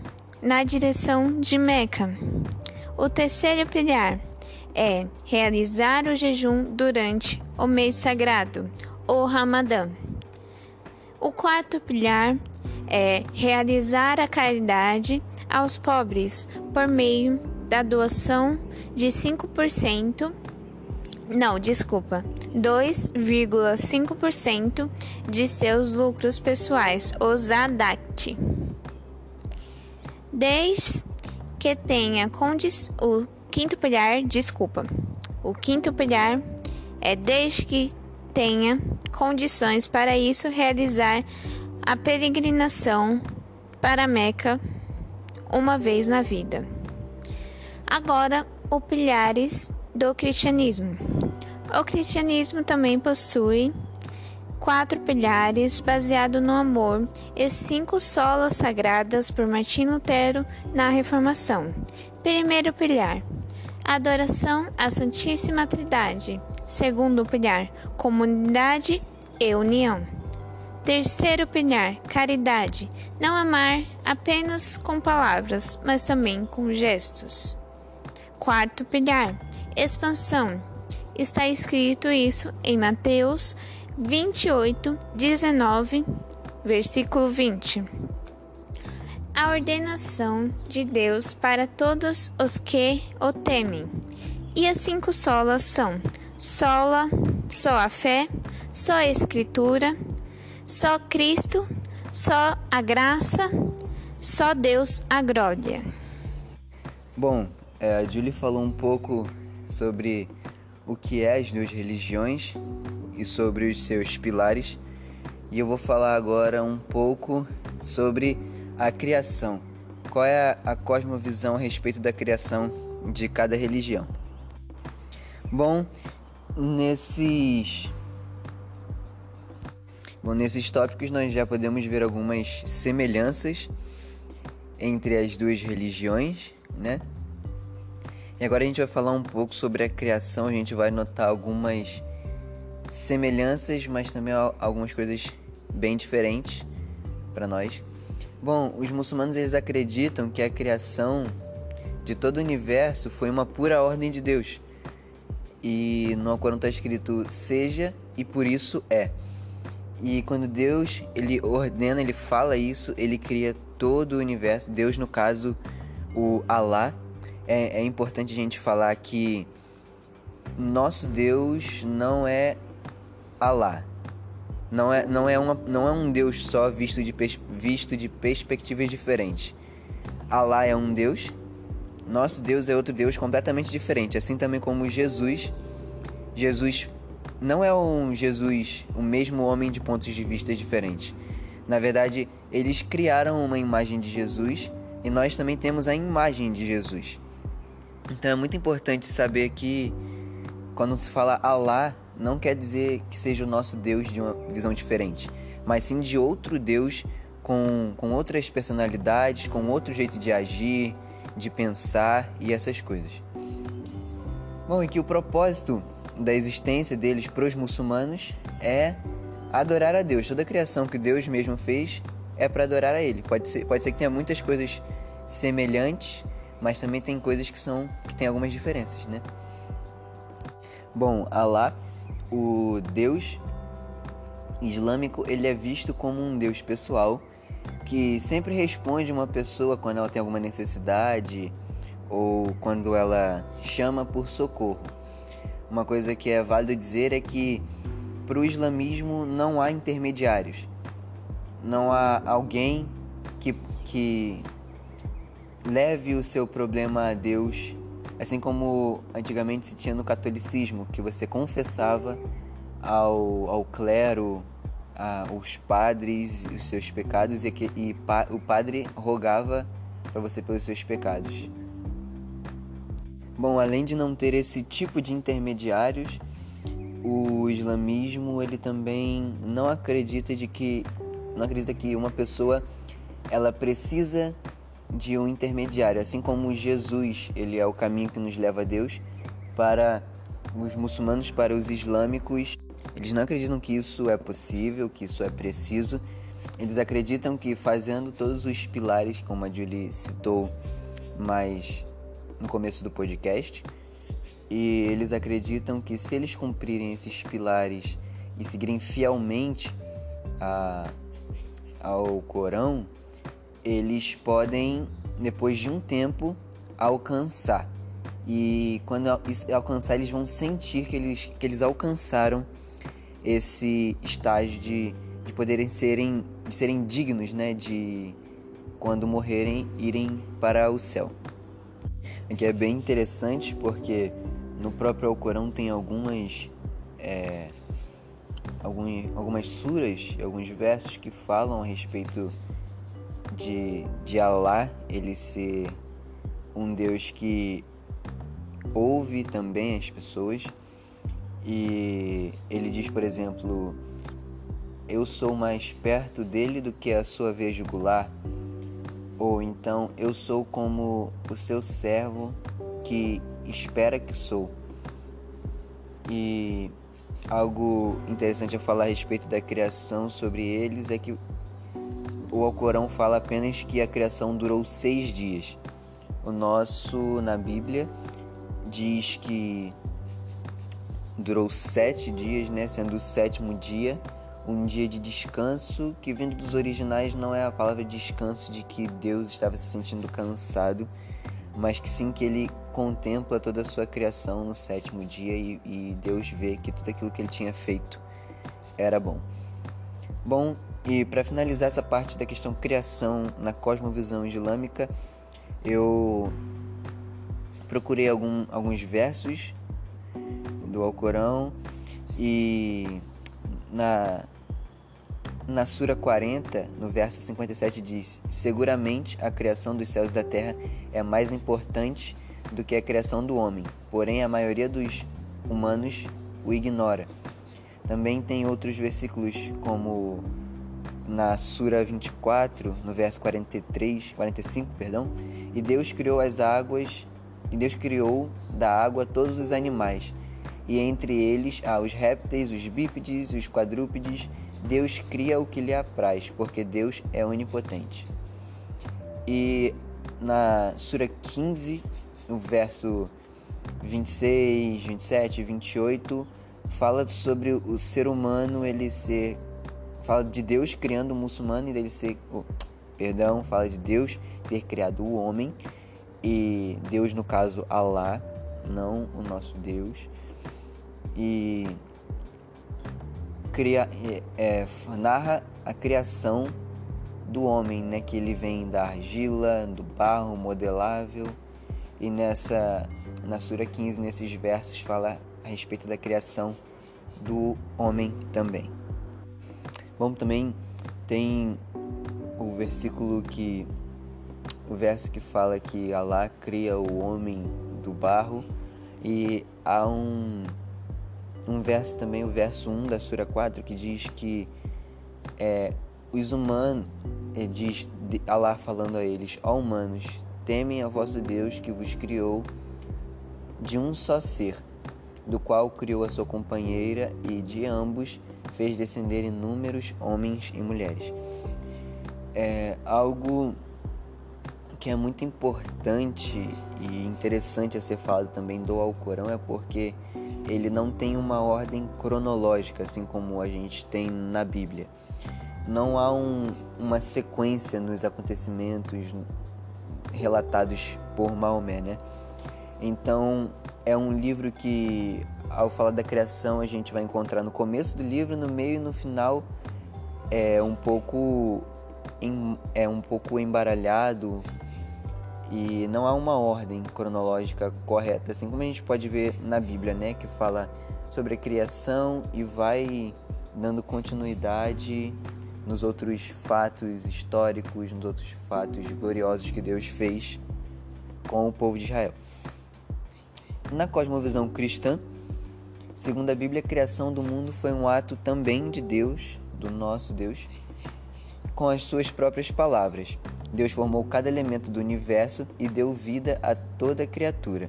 na direção de Meca. O terceiro pilar é realizar o jejum durante o mês sagrado, o Ramadã. O quarto pilar é realizar a caridade aos pobres por meio da doação de 5% não, desculpa, 2,5% de seus lucros pessoais, os ADACT. Desde que tenha condições. O quinto pilar, desculpa. O quinto pilar é desde que tenha condições para isso realizar a peregrinação para Meca uma vez na vida. Agora, o pilares do cristianismo. O cristianismo também possui quatro pilares baseados no amor e cinco solas sagradas por Martim Lutero na Reformação. Primeiro pilar: adoração à Santíssima Trindade. Segundo pilar: comunidade e união. Terceiro pilar: caridade. Não amar apenas com palavras, mas também com gestos. Quarto pilar: expansão. Está escrito isso em Mateus 28, 19, versículo 20. A ordenação de Deus para todos os que o temem. E as cinco solas são: sola, só a fé, só a Escritura, só Cristo, só a graça, só Deus a glória. Bom, é, a Julie falou um pouco sobre o que é as duas religiões e sobre os seus pilares, e eu vou falar agora um pouco sobre a criação. Qual é a cosmovisão a respeito da criação de cada religião? Bom, nesses Bom, nesses tópicos nós já podemos ver algumas semelhanças entre as duas religiões, né? E agora a gente vai falar um pouco sobre a criação, a gente vai notar algumas semelhanças, mas também algumas coisas bem diferentes para nós. Bom, os muçulmanos eles acreditam que a criação de todo o universo foi uma pura ordem de Deus. E no Alcorão está escrito seja e por isso é. E quando Deus ele ordena, ele fala isso, ele cria todo o universo. Deus, no caso, o Alá. É, é importante a gente falar que nosso Deus não é Alá. Não é, não é, uma, não é um Deus só visto de, visto de perspectivas diferentes. Alá é um Deus, nosso Deus é outro Deus completamente diferente. Assim também como Jesus. Jesus não é um Jesus, o mesmo homem de pontos de vista diferentes. Na verdade, eles criaram uma imagem de Jesus e nós também temos a imagem de Jesus. Então é muito importante saber que quando se fala Alá, não quer dizer que seja o nosso Deus de uma visão diferente, mas sim de outro Deus com, com outras personalidades, com outro jeito de agir, de pensar e essas coisas. Bom, e que o propósito da existência deles para os muçulmanos é adorar a Deus. Toda a criação que Deus mesmo fez é para adorar a Ele. Pode ser, pode ser que tenha muitas coisas semelhantes, mas também tem coisas que são que tem algumas diferenças, né? Bom, Allah o Deus islâmico ele é visto como um Deus pessoal que sempre responde uma pessoa quando ela tem alguma necessidade ou quando ela chama por socorro. Uma coisa que é válido dizer é que para o islamismo não há intermediários. Não há alguém que, que leve o seu problema a Deus Assim como antigamente se tinha no catolicismo, que você confessava ao, ao clero, aos padres, os seus pecados e, que, e pa, o padre rogava para você pelos seus pecados. Bom, além de não ter esse tipo de intermediários, o islamismo ele também não acredita de que não acredita que uma pessoa ela precisa de um intermediário, assim como Jesus, ele é o caminho que nos leva a Deus, para os muçulmanos, para os islâmicos, eles não acreditam que isso é possível, que isso é preciso. Eles acreditam que fazendo todos os pilares, como a Julie citou mais no começo do podcast, e eles acreditam que se eles cumprirem esses pilares e seguirem fielmente a, ao Corão, eles podem, depois de um tempo, alcançar. E quando alcançar, eles vão sentir que eles, que eles alcançaram esse estágio de, de poderem serem, de serem dignos, né? De quando morrerem, irem para o céu. Aqui é bem interessante porque no próprio Alcorão tem algumas é, algumas suras, alguns versos que falam a respeito de, de Allah ele ser um Deus que ouve também as pessoas. E ele diz, por exemplo, eu sou mais perto dele do que a sua vez jugular, ou então eu sou como o seu servo que espera que sou. E algo interessante a falar a respeito da criação sobre eles é que o Alcorão fala apenas que a criação durou seis dias. O nosso, na Bíblia, diz que durou sete dias, né? Sendo o sétimo dia um dia de descanso, que vindo dos originais não é a palavra descanso de que Deus estava se sentindo cansado, mas que sim que ele contempla toda a sua criação no sétimo dia e, e Deus vê que tudo aquilo que ele tinha feito era bom. Bom, e para finalizar essa parte da questão criação na cosmovisão islâmica, eu procurei algum, alguns versos do Alcorão e na, na Sura 40, no verso 57, diz: Seguramente a criação dos céus e da terra é mais importante do que a criação do homem, porém a maioria dos humanos o ignora. Também tem outros versículos como na Sura 24, no verso 43, 45, perdão, e Deus criou as águas, e Deus criou da água todos os animais, e entre eles há os répteis, os bípedes, os quadrúpedes. Deus cria o que lhe apraz, porque Deus é onipotente. E na Sura 15, no verso 26, 27 e 28, fala sobre o ser humano ele ser fala de Deus criando o muçulmano e dele ser oh, perdão, fala de Deus ter criado o homem e Deus no caso Allah, não o nosso Deus. E cria, é, narra a criação do homem, né, que ele vem da argila, do barro modelável. E nessa na sura 15, nesses versos fala a respeito da criação do homem também. Bom, também tem o versículo que o verso que fala que Allah cria o homem do barro e há um um verso também, o verso 1 da Sura 4, que diz que é, os humanos, é, diz Allah falando a eles, ó humanos, temem a vosso Deus que vos criou de um só ser, do qual criou a sua companheira e de ambos fez descender inúmeros homens e mulheres. É algo que é muito importante e interessante a ser falado também do Alcorão é porque ele não tem uma ordem cronológica, assim como a gente tem na Bíblia. Não há um, uma sequência nos acontecimentos relatados por Maomé, né? Então, é um livro que, ao falar da criação, a gente vai encontrar no começo do livro, no meio e no final, é um pouco, é um pouco embaralhado e não há uma ordem cronológica correta, assim como a gente pode ver na Bíblia, né, que fala sobre a criação e vai dando continuidade nos outros fatos históricos, nos outros fatos gloriosos que Deus fez com o povo de Israel. Na cosmovisão cristã, segundo a Bíblia, a criação do mundo foi um ato também de Deus, do nosso Deus, com as suas próprias palavras. Deus formou cada elemento do universo e deu vida a toda criatura.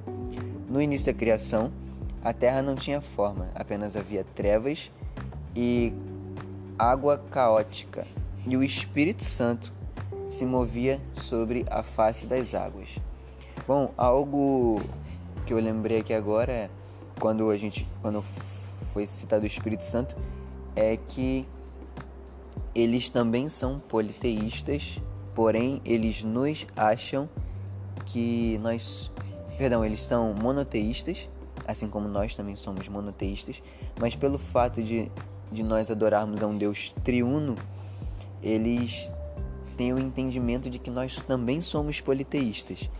No início da criação, a terra não tinha forma, apenas havia trevas e água caótica, e o Espírito Santo se movia sobre a face das águas. Bom, algo que eu lembrei aqui agora é quando a gente quando foi citado o Espírito Santo é que eles também são politeístas, porém eles nos acham que nós, perdão, eles são monoteístas, assim como nós também somos monoteístas, mas pelo fato de, de nós adorarmos a um Deus triuno, eles têm o entendimento de que nós também somos politeístas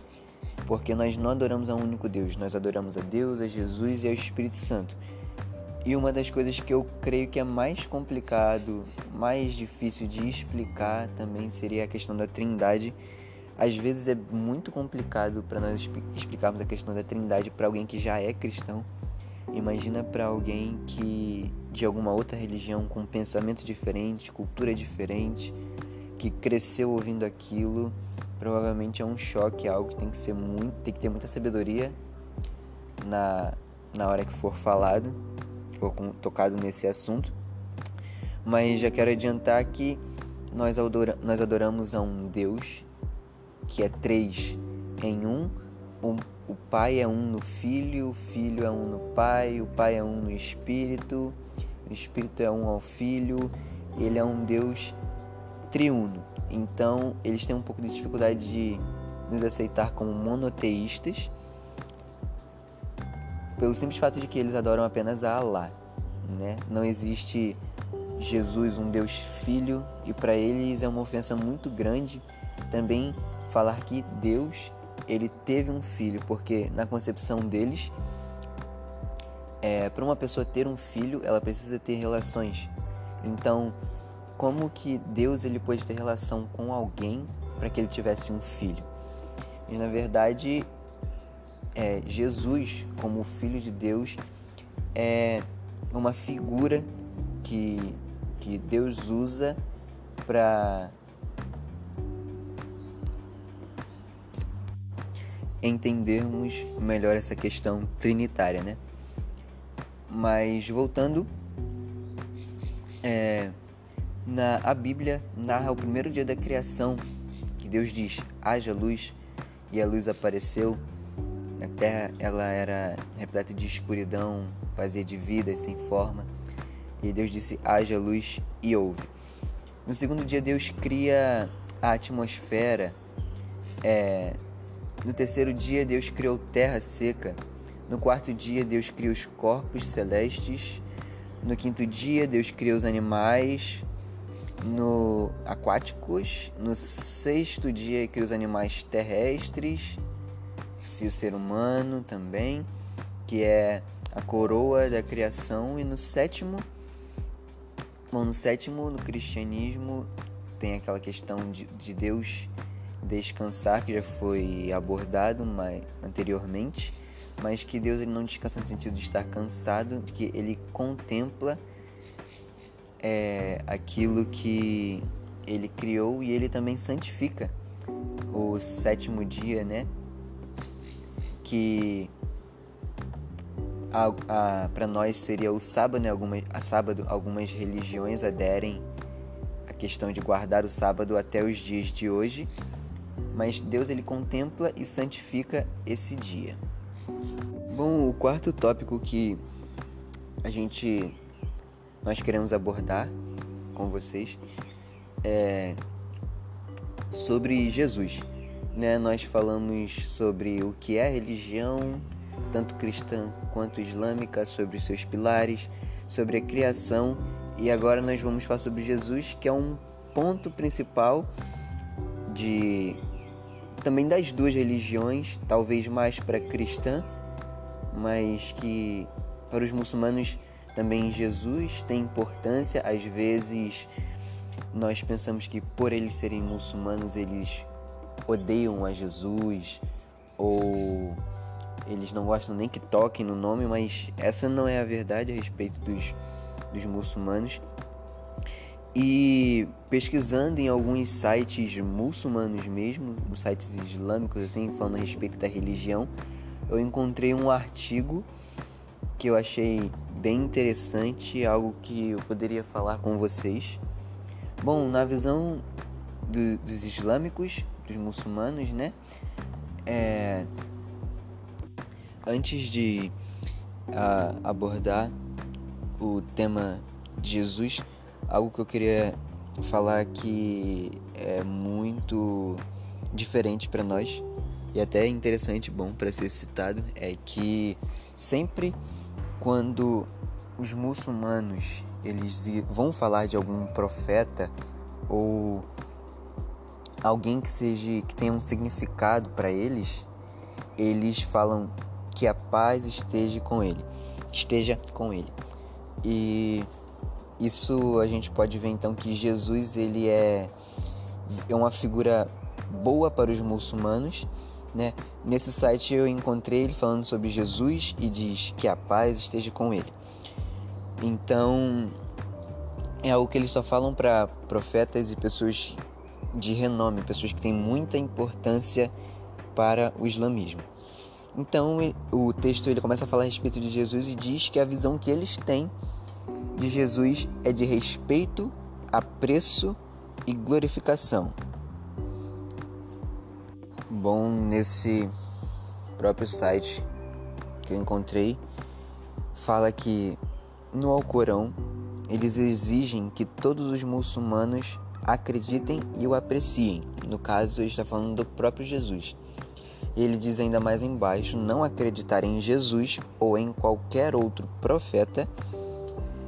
porque nós não adoramos a um único Deus, nós adoramos a Deus, a Jesus e ao Espírito Santo. E uma das coisas que eu creio que é mais complicado, mais difícil de explicar também seria a questão da Trindade. Às vezes é muito complicado para nós explicarmos a questão da Trindade para alguém que já é cristão. Imagina para alguém que de alguma outra religião com pensamento diferente, cultura diferente, que cresceu ouvindo aquilo provavelmente é um choque, é algo que tem que ser muito, tem que ter muita sabedoria na, na hora que for falado, for tocado nesse assunto. Mas já quero adiantar que nós, adora, nós adoramos a um Deus que é três em um. O, o Pai é um no Filho, o Filho é um no Pai, o Pai é um no Espírito, o Espírito é um ao Filho. Ele é um Deus triuno. Então, eles têm um pouco de dificuldade de nos aceitar como monoteístas, pelo simples fato de que eles adoram apenas a Allah, né? Não existe Jesus, um Deus Filho, e para eles é uma ofensa muito grande também falar que Deus ele teve um filho, porque na concepção deles, é, para uma pessoa ter um filho, ela precisa ter relações. Então, como que Deus ele pôde ter relação com alguém para que ele tivesse um filho. E na verdade, é, Jesus, como o Filho de Deus, é uma figura que, que Deus usa para entendermos melhor essa questão trinitária, né? Mas voltando, é, na a Bíblia narra o primeiro dia da criação, que Deus diz: haja luz, e a luz apareceu. A terra ela era repleta de escuridão, vazia de vida sem forma. E Deus disse: haja luz e houve. No segundo dia, Deus cria a atmosfera. É, no terceiro dia, Deus criou terra seca. No quarto dia, Deus cria os corpos celestes. No quinto dia, Deus cria os animais no aquáticos. No sexto dia, cria os animais terrestres. Se o ser humano também, que é a coroa da criação. E no sétimo, bom, no sétimo, no cristianismo, tem aquela questão de, de Deus descansar, que já foi abordado mais anteriormente mas que Deus ele não descansa no sentido de estar cansado, que ele contempla é, aquilo que ele criou e ele também santifica o sétimo dia, né? Que para nós seria o sábado, né? Algumas, a sábado, algumas religiões aderem à questão de guardar o sábado até os dias de hoje, mas Deus ele contempla e santifica esse dia. Bom, o quarto tópico que a gente nós queremos abordar com vocês é sobre Jesus. Né? Nós falamos sobre o que é religião, tanto cristã quanto islâmica, sobre seus pilares, sobre a criação e agora nós vamos falar sobre Jesus, que é um ponto principal de também das duas religiões, talvez mais para cristã mas que para os muçulmanos também Jesus tem importância. Às vezes nós pensamos que por eles serem muçulmanos eles odeiam a Jesus ou eles não gostam nem que toquem no nome, mas essa não é a verdade a respeito dos, dos muçulmanos. E pesquisando em alguns sites muçulmanos mesmo, sites islâmicos assim, falando a respeito da religião, eu encontrei um artigo que eu achei bem interessante, algo que eu poderia falar com vocês. Bom, na visão do, dos islâmicos, dos muçulmanos, né? É, antes de a, abordar o tema de Jesus, algo que eu queria falar que é muito diferente para nós e até interessante, bom para ser citado, é que sempre quando os muçulmanos eles vão falar de algum profeta ou alguém que seja que tenha um significado para eles, eles falam que a paz esteja com ele, esteja com ele. E isso a gente pode ver então que Jesus ele é é uma figura boa para os muçulmanos né? Nesse site eu encontrei ele falando sobre Jesus e diz que a paz esteja com ele. Então, é algo que eles só falam para profetas e pessoas de renome, pessoas que têm muita importância para o islamismo. Então, o texto ele começa a falar a respeito de Jesus e diz que a visão que eles têm de Jesus é de respeito, apreço e glorificação. Bom, nesse próprio site que eu encontrei, fala que no Alcorão eles exigem que todos os muçulmanos acreditem e o apreciem. No caso, ele está falando do próprio Jesus. Ele diz ainda mais embaixo: não acreditar em Jesus ou em qualquer outro profeta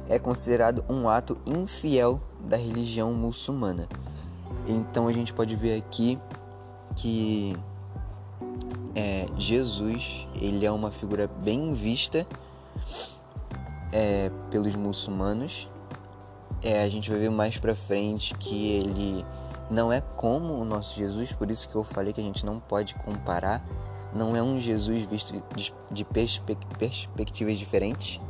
é considerado um ato infiel da religião muçulmana. Então a gente pode ver aqui que é, Jesus ele é uma figura bem vista é, pelos muçulmanos. É, a gente vai ver mais pra frente que ele não é como o nosso Jesus, por isso que eu falei que a gente não pode comparar. Não é um Jesus visto de, de perspe perspectivas diferentes,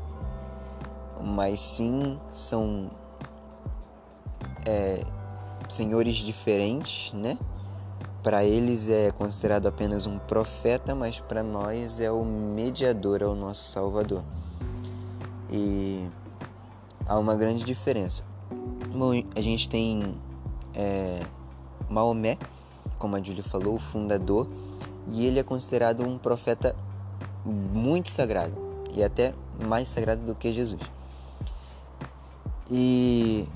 mas sim são é, senhores diferentes, né? Para eles é considerado apenas um profeta, mas para nós é o mediador, é o nosso Salvador. E há uma grande diferença. A gente tem é, Maomé, como a Julie falou, o fundador, e ele é considerado um profeta muito sagrado e até mais sagrado do que Jesus. E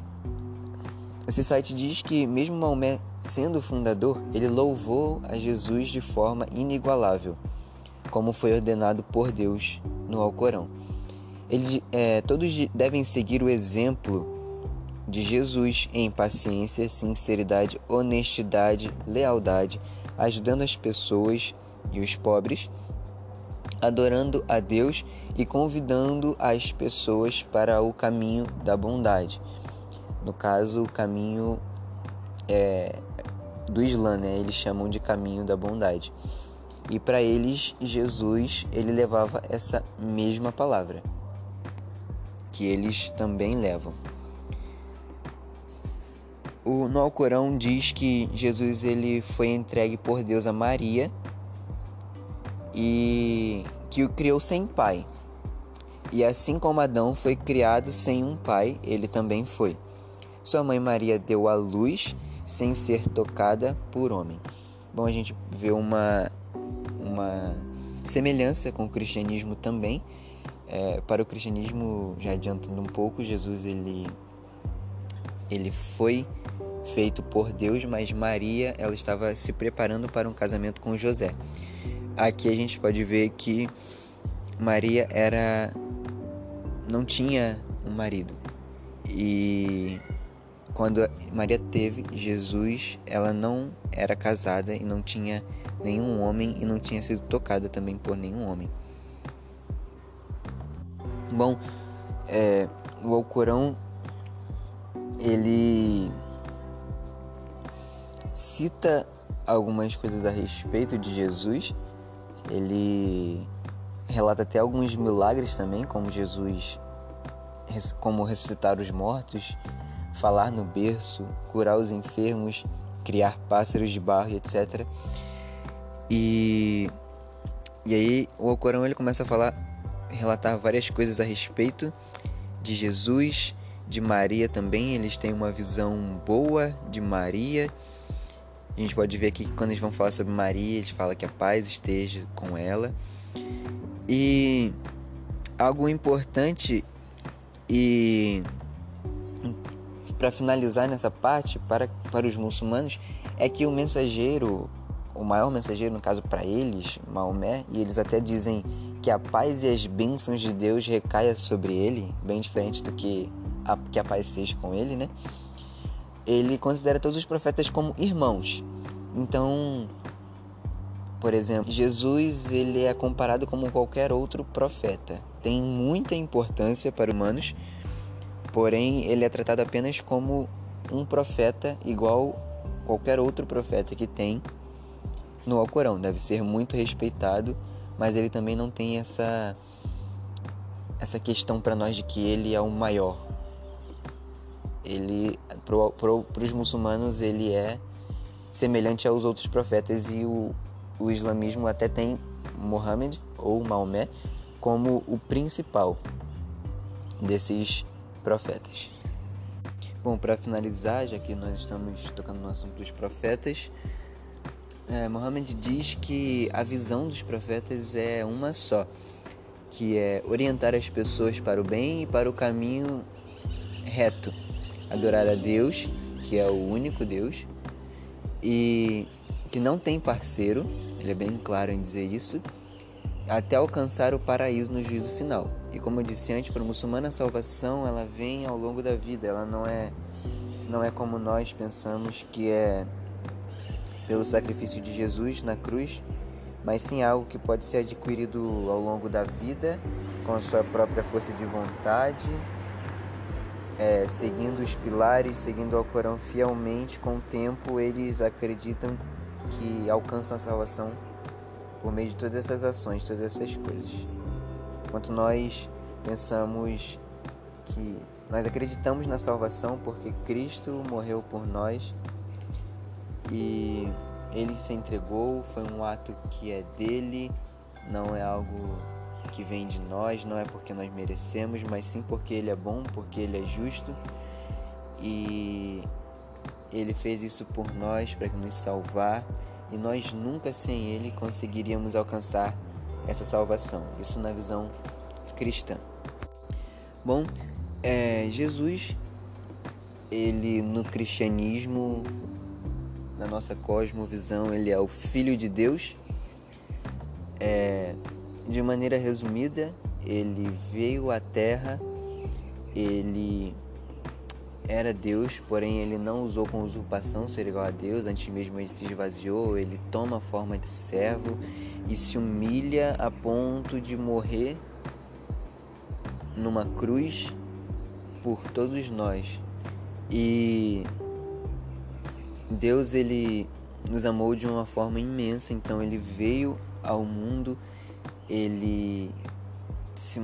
esse site diz que, mesmo Maomé sendo o fundador, ele louvou a Jesus de forma inigualável, como foi ordenado por Deus no Alcorão. Ele, é, todos devem seguir o exemplo de Jesus em paciência, sinceridade, honestidade, lealdade, ajudando as pessoas e os pobres, adorando a Deus e convidando as pessoas para o caminho da bondade. No caso, o caminho é, do Islã, né? Eles chamam de caminho da bondade. E para eles, Jesus, ele levava essa mesma palavra, que eles também levam. O, no Alcorão diz que Jesus ele foi entregue por Deus a Maria e que o criou sem pai. E assim como Adão foi criado sem um pai, ele também foi. Sua mãe Maria deu à luz sem ser tocada por homem. Bom, a gente vê uma, uma semelhança com o cristianismo também. É, para o cristianismo, já adiantando um pouco, Jesus ele, ele foi feito por Deus, mas Maria ela estava se preparando para um casamento com José. Aqui a gente pode ver que Maria era não tinha um marido. E quando Maria teve Jesus, ela não era casada e não tinha nenhum homem e não tinha sido tocada também por nenhum homem. Bom, é, o Alcorão ele cita algumas coisas a respeito de Jesus. Ele relata até alguns milagres também, como Jesus, como ressuscitar os mortos, falar no berço, curar os enfermos, criar pássaros de barro, etc. E, e aí o Alcorão ele começa a falar, relatar várias coisas a respeito de Jesus, de Maria também. Eles têm uma visão boa de Maria a gente pode ver aqui que quando eles vão falar sobre Maria, eles falam que a paz esteja com ela. E algo importante e para finalizar nessa parte para, para os muçulmanos é que o mensageiro, o maior mensageiro no caso para eles, Maomé, e eles até dizem que a paz e as bênçãos de Deus recaia sobre ele, bem diferente do que a, que a paz seja com ele, né? ele considera todos os profetas como irmãos. Então, por exemplo, Jesus ele é comparado como qualquer outro profeta. Tem muita importância para humanos, porém ele é tratado apenas como um profeta igual qualquer outro profeta que tem no Alcorão. Deve ser muito respeitado, mas ele também não tem essa essa questão para nós de que ele é o maior, ele para os muçulmanos ele é semelhante aos outros profetas e o, o islamismo até tem Muhammad ou Maomé como o principal desses profetas. Bom, para finalizar, já que nós estamos tocando no assunto dos profetas, é, Muhammad diz que a visão dos profetas é uma só, que é orientar as pessoas para o bem e para o caminho reto adorar a Deus, que é o único Deus, e que não tem parceiro, ele é bem claro em dizer isso, até alcançar o paraíso no juízo final. E como eu disse antes, para o muçulmano a salvação ela vem ao longo da vida, ela não é não é como nós pensamos que é pelo sacrifício de Jesus na cruz, mas sim algo que pode ser adquirido ao longo da vida com a sua própria força de vontade é, seguindo os pilares, seguindo o Corão fielmente, com o tempo eles acreditam que alcançam a salvação por meio de todas essas ações, todas essas coisas. Enquanto nós pensamos que nós acreditamos na salvação porque Cristo morreu por nós e ele se entregou, foi um ato que é dele, não é algo que vem de nós, não é porque nós merecemos, mas sim porque Ele é bom, porque Ele é justo e Ele fez isso por nós para nos salvar e nós nunca sem Ele conseguiríamos alcançar essa salvação. Isso na visão cristã. Bom, é, Jesus, ele no cristianismo, na nossa cosmovisão, ele é o Filho de Deus. É, de maneira resumida, ele veio à Terra, ele era Deus, porém ele não usou com usurpação ser igual a Deus, antes mesmo ele se esvaziou, ele toma a forma de servo e se humilha a ponto de morrer numa cruz por todos nós. E Deus ele nos amou de uma forma imensa, então ele veio ao mundo, ele se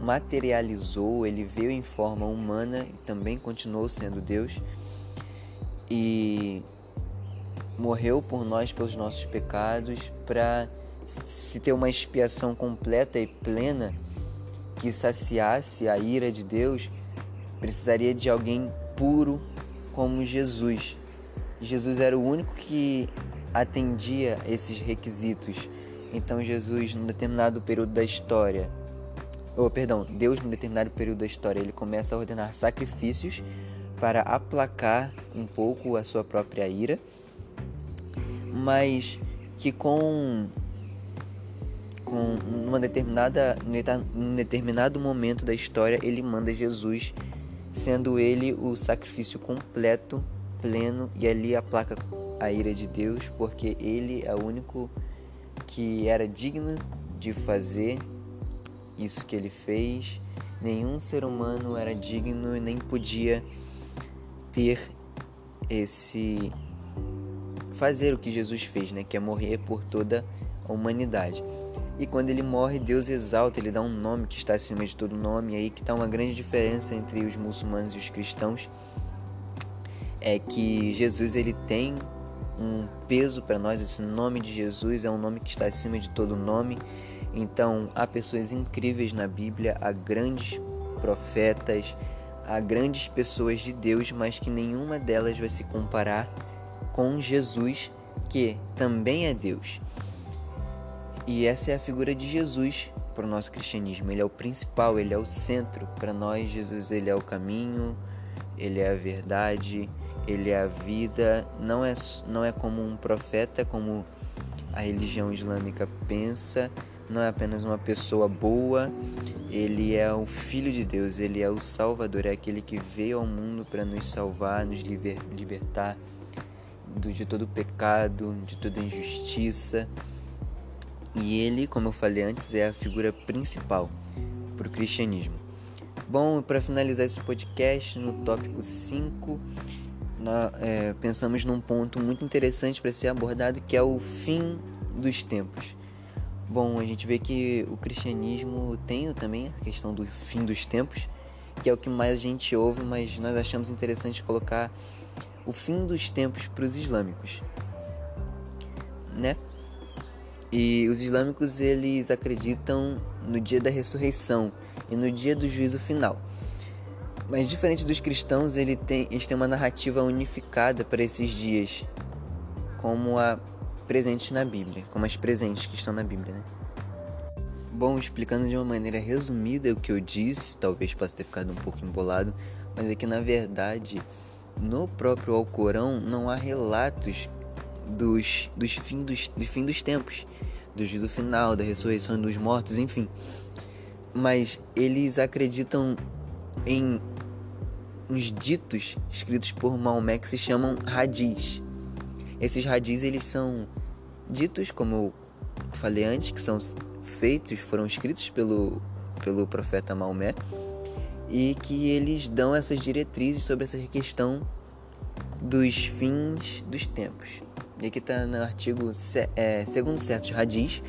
materializou, ele veio em forma humana e também continuou sendo Deus e morreu por nós pelos nossos pecados para se ter uma expiação completa e plena que saciasse a ira de Deus, precisaria de alguém puro como Jesus. Jesus era o único que atendia esses requisitos. Então Jesus, num determinado período da história, ou perdão, Deus num determinado período da história, ele começa a ordenar sacrifícios para aplacar um pouco a sua própria ira, mas que com com uma determinada num determinado momento da história ele manda Jesus, sendo ele o sacrifício completo, pleno e ali aplaca a ira de Deus, porque ele é o único que era digno de fazer isso que ele fez. Nenhum ser humano era digno e nem podia ter esse fazer o que Jesus fez, né, que é morrer por toda a humanidade. E quando ele morre, Deus exalta, ele dá um nome que está acima de todo nome. E aí que está uma grande diferença entre os muçulmanos e os cristãos. É que Jesus ele tem um peso para nós, esse nome de Jesus é um nome que está acima de todo nome. Então, há pessoas incríveis na Bíblia, há grandes profetas, há grandes pessoas de Deus, mas que nenhuma delas vai se comparar com Jesus, que também é Deus. E essa é a figura de Jesus para o nosso cristianismo. Ele é o principal, ele é o centro. Para nós, Jesus ele é o caminho, ele é a verdade, ele é a vida. Não é, não é como um profeta, como a religião islâmica pensa. Não é apenas uma pessoa boa, ele é o Filho de Deus, ele é o Salvador, é aquele que veio ao mundo para nos salvar, nos liber, libertar de todo pecado, de toda injustiça. E ele, como eu falei antes, é a figura principal para o cristianismo. Bom, para finalizar esse podcast, no tópico 5, nós, é, pensamos num ponto muito interessante para ser abordado, que é o fim dos tempos. Bom, a gente vê que o cristianismo tem também a questão do fim dos tempos, que é o que mais a gente ouve, mas nós achamos interessante colocar o fim dos tempos para os islâmicos, né? E os islâmicos eles acreditam no dia da ressurreição e no dia do juízo final. Mas diferente dos cristãos, ele tem, eles têm uma narrativa unificada para esses dias, como a presentes na Bíblia, como as presentes que estão na Bíblia, né? Bom, explicando de uma maneira resumida o que eu disse, talvez possa ter ficado um pouco embolado, mas é que na verdade, no próprio Alcorão não há relatos dos, dos, fim dos, do fim dos tempos, do juízo final, da ressurreição dos mortos, enfim. Mas eles acreditam em uns ditos escritos por Maomé que se chamam hadis. Esses hadis eles são ditos, como eu falei antes, que são feitos, foram escritos pelo, pelo profeta Maomé e que eles dão essas diretrizes sobre essa questão dos fins dos tempos. E aqui está no artigo, é, segundo certos radis,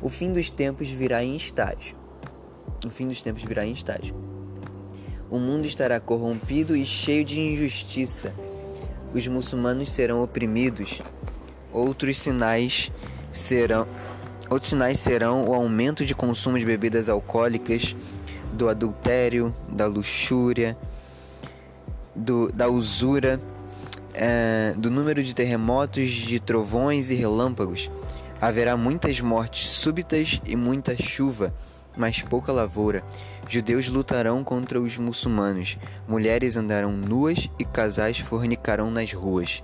o fim dos tempos virá em estágio. O fim dos tempos virá em estágio. O mundo estará corrompido e cheio de injustiça. Os muçulmanos serão oprimidos. Outros sinais serão Outros sinais serão o aumento de consumo de bebidas alcoólicas, do adultério, da luxúria, do, da usura, é, do número de terremotos, de trovões e relâmpagos. Haverá muitas mortes súbitas e muita chuva, mas pouca lavoura. Judeus lutarão contra os muçulmanos, mulheres andarão nuas e casais fornicarão nas ruas.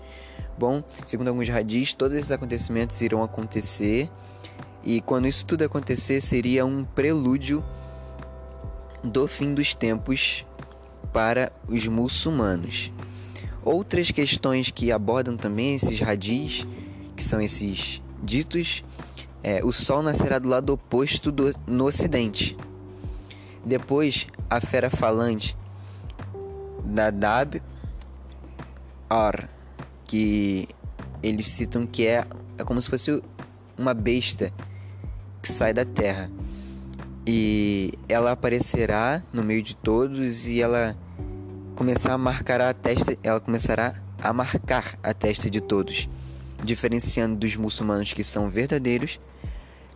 Bom, segundo alguns radis, todos esses acontecimentos irão acontecer, e quando isso tudo acontecer, seria um prelúdio do fim dos tempos para os muçulmanos. Outras questões que abordam também esses radis, que são esses ditos, é, o sol nascerá do lado oposto do, no ocidente. Depois, a fera falante da Dab Ar, que eles citam que é, é como se fosse uma besta que sai da terra. E ela aparecerá no meio de todos e ela começar a marcar a testa, ela começará a marcar a testa de todos, diferenciando dos muçulmanos que são verdadeiros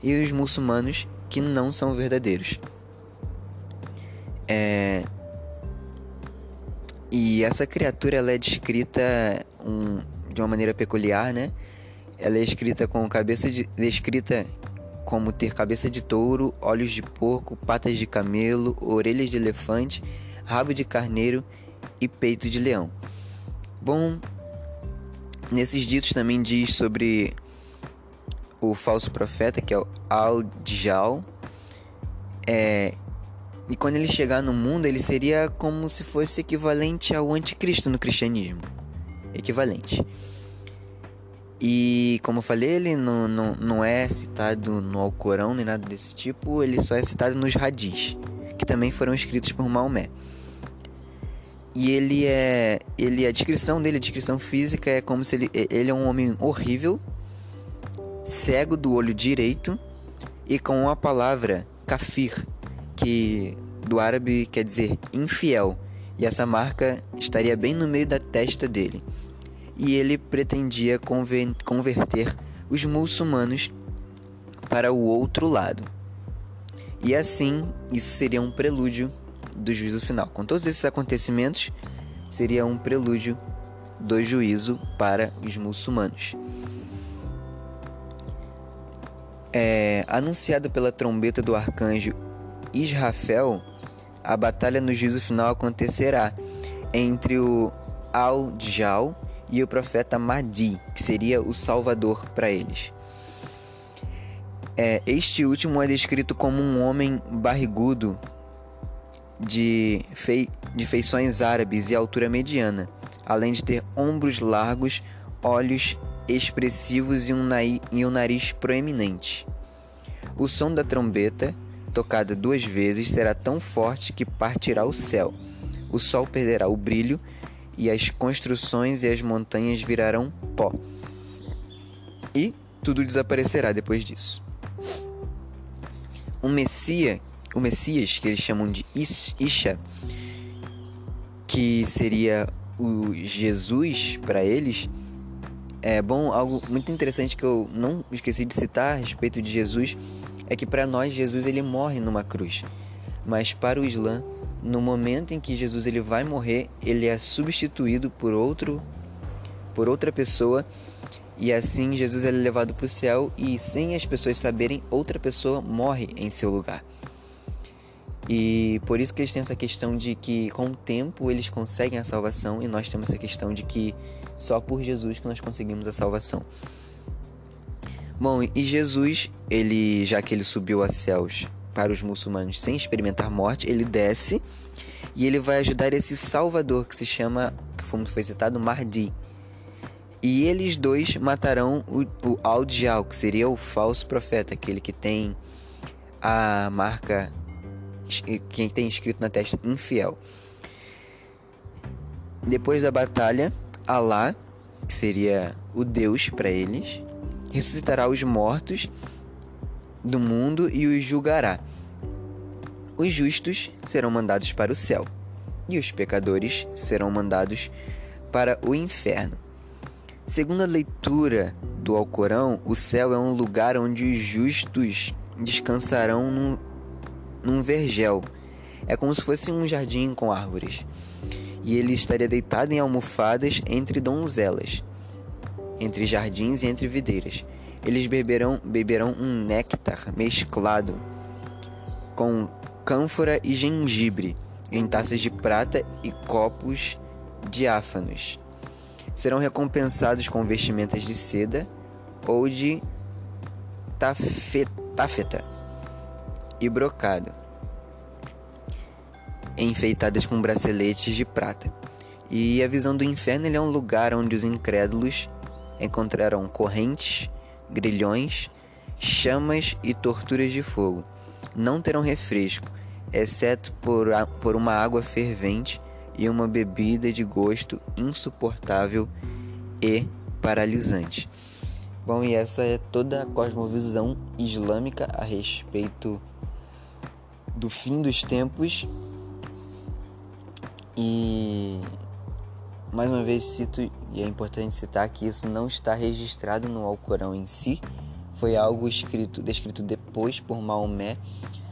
e os muçulmanos que não são verdadeiros. É... E essa criatura ela é descrita um, de uma maneira peculiar, né? Ela é escrita com cabeça de, descrita como ter cabeça de touro, olhos de porco, patas de camelo, orelhas de elefante, rabo de carneiro e peito de leão. Bom, nesses ditos também diz sobre o falso profeta, que é o Al-Dijal, é, e quando ele chegar no mundo, ele seria como se fosse equivalente ao anticristo no cristianismo. Equivalente. E como eu falei, ele não, não, não é citado no Alcorão nem nada desse tipo, ele só é citado nos hadis, que também foram escritos por Maomé. E ele é. Ele, a descrição dele, a descrição física, é como se ele, ele é um homem horrível, cego do olho direito e com a palavra kafir, que do árabe quer dizer infiel, e essa marca estaria bem no meio da testa dele. E ele pretendia converter os muçulmanos para o outro lado. E assim, isso seria um prelúdio do juízo final. Com todos esses acontecimentos, seria um prelúdio do juízo para os muçulmanos. É, anunciada pela trombeta do arcanjo Israfel, a batalha no juízo final acontecerá entre o Al-Jal e o profeta Mahdi, que seria o salvador para eles. É, este último é descrito como um homem barrigudo de, fei de feições árabes e altura mediana, além de ter ombros largos, olhos expressivos e um, e um nariz proeminente. O som da trombeta tocada duas vezes, será tão forte que partirá o céu. O sol perderá o brilho e as construções e as montanhas virarão pó. E tudo desaparecerá depois disso. O Messias, o Messias que eles chamam de Isha, que seria o Jesus para eles, é bom algo muito interessante que eu não esqueci de citar a respeito de Jesus é que para nós Jesus ele morre numa cruz, mas para o Islã, no momento em que Jesus ele vai morrer, ele é substituído por outro por outra pessoa e assim Jesus é levado para o céu e sem as pessoas saberem, outra pessoa morre em seu lugar. E por isso que eles têm essa questão de que com o tempo eles conseguem a salvação e nós temos essa questão de que só por Jesus que nós conseguimos a salvação. Bom, e Jesus, ele já que ele subiu aos céus para os muçulmanos sem experimentar morte, ele desce e ele vai ajudar esse Salvador que se chama, como foi citado, Mahdi. E eles dois matarão o, o Al-Dijal, que seria o falso profeta, aquele que tem a marca, quem tem escrito na testa infiel. Depois da batalha, Alá, que seria o Deus para eles, ressuscitará os mortos do mundo e os julgará. Os justos serão mandados para o céu, e os pecadores serão mandados para o inferno. Segundo a leitura do Alcorão, o céu é um lugar onde os justos descansarão num, num vergel. É como se fosse um jardim com árvores. E ele estaria deitado em almofadas entre donzelas, entre jardins e entre videiras. Eles beberão, beberão um néctar mesclado com cânfora e gengibre em taças de prata e copos diáfanos. Serão recompensados com vestimentas de seda ou de tafeta e brocado, enfeitadas com braceletes de prata. E a visão do inferno é um lugar onde os incrédulos encontrarão correntes, grilhões, chamas e torturas de fogo. Não terão refresco, exceto por, por uma água fervente e uma bebida de gosto insuportável e paralisante. Bom, e essa é toda a cosmovisão islâmica a respeito do fim dos tempos. E mais uma vez cito, e é importante citar que isso não está registrado no Alcorão em si, foi algo escrito, descrito depois por Maomé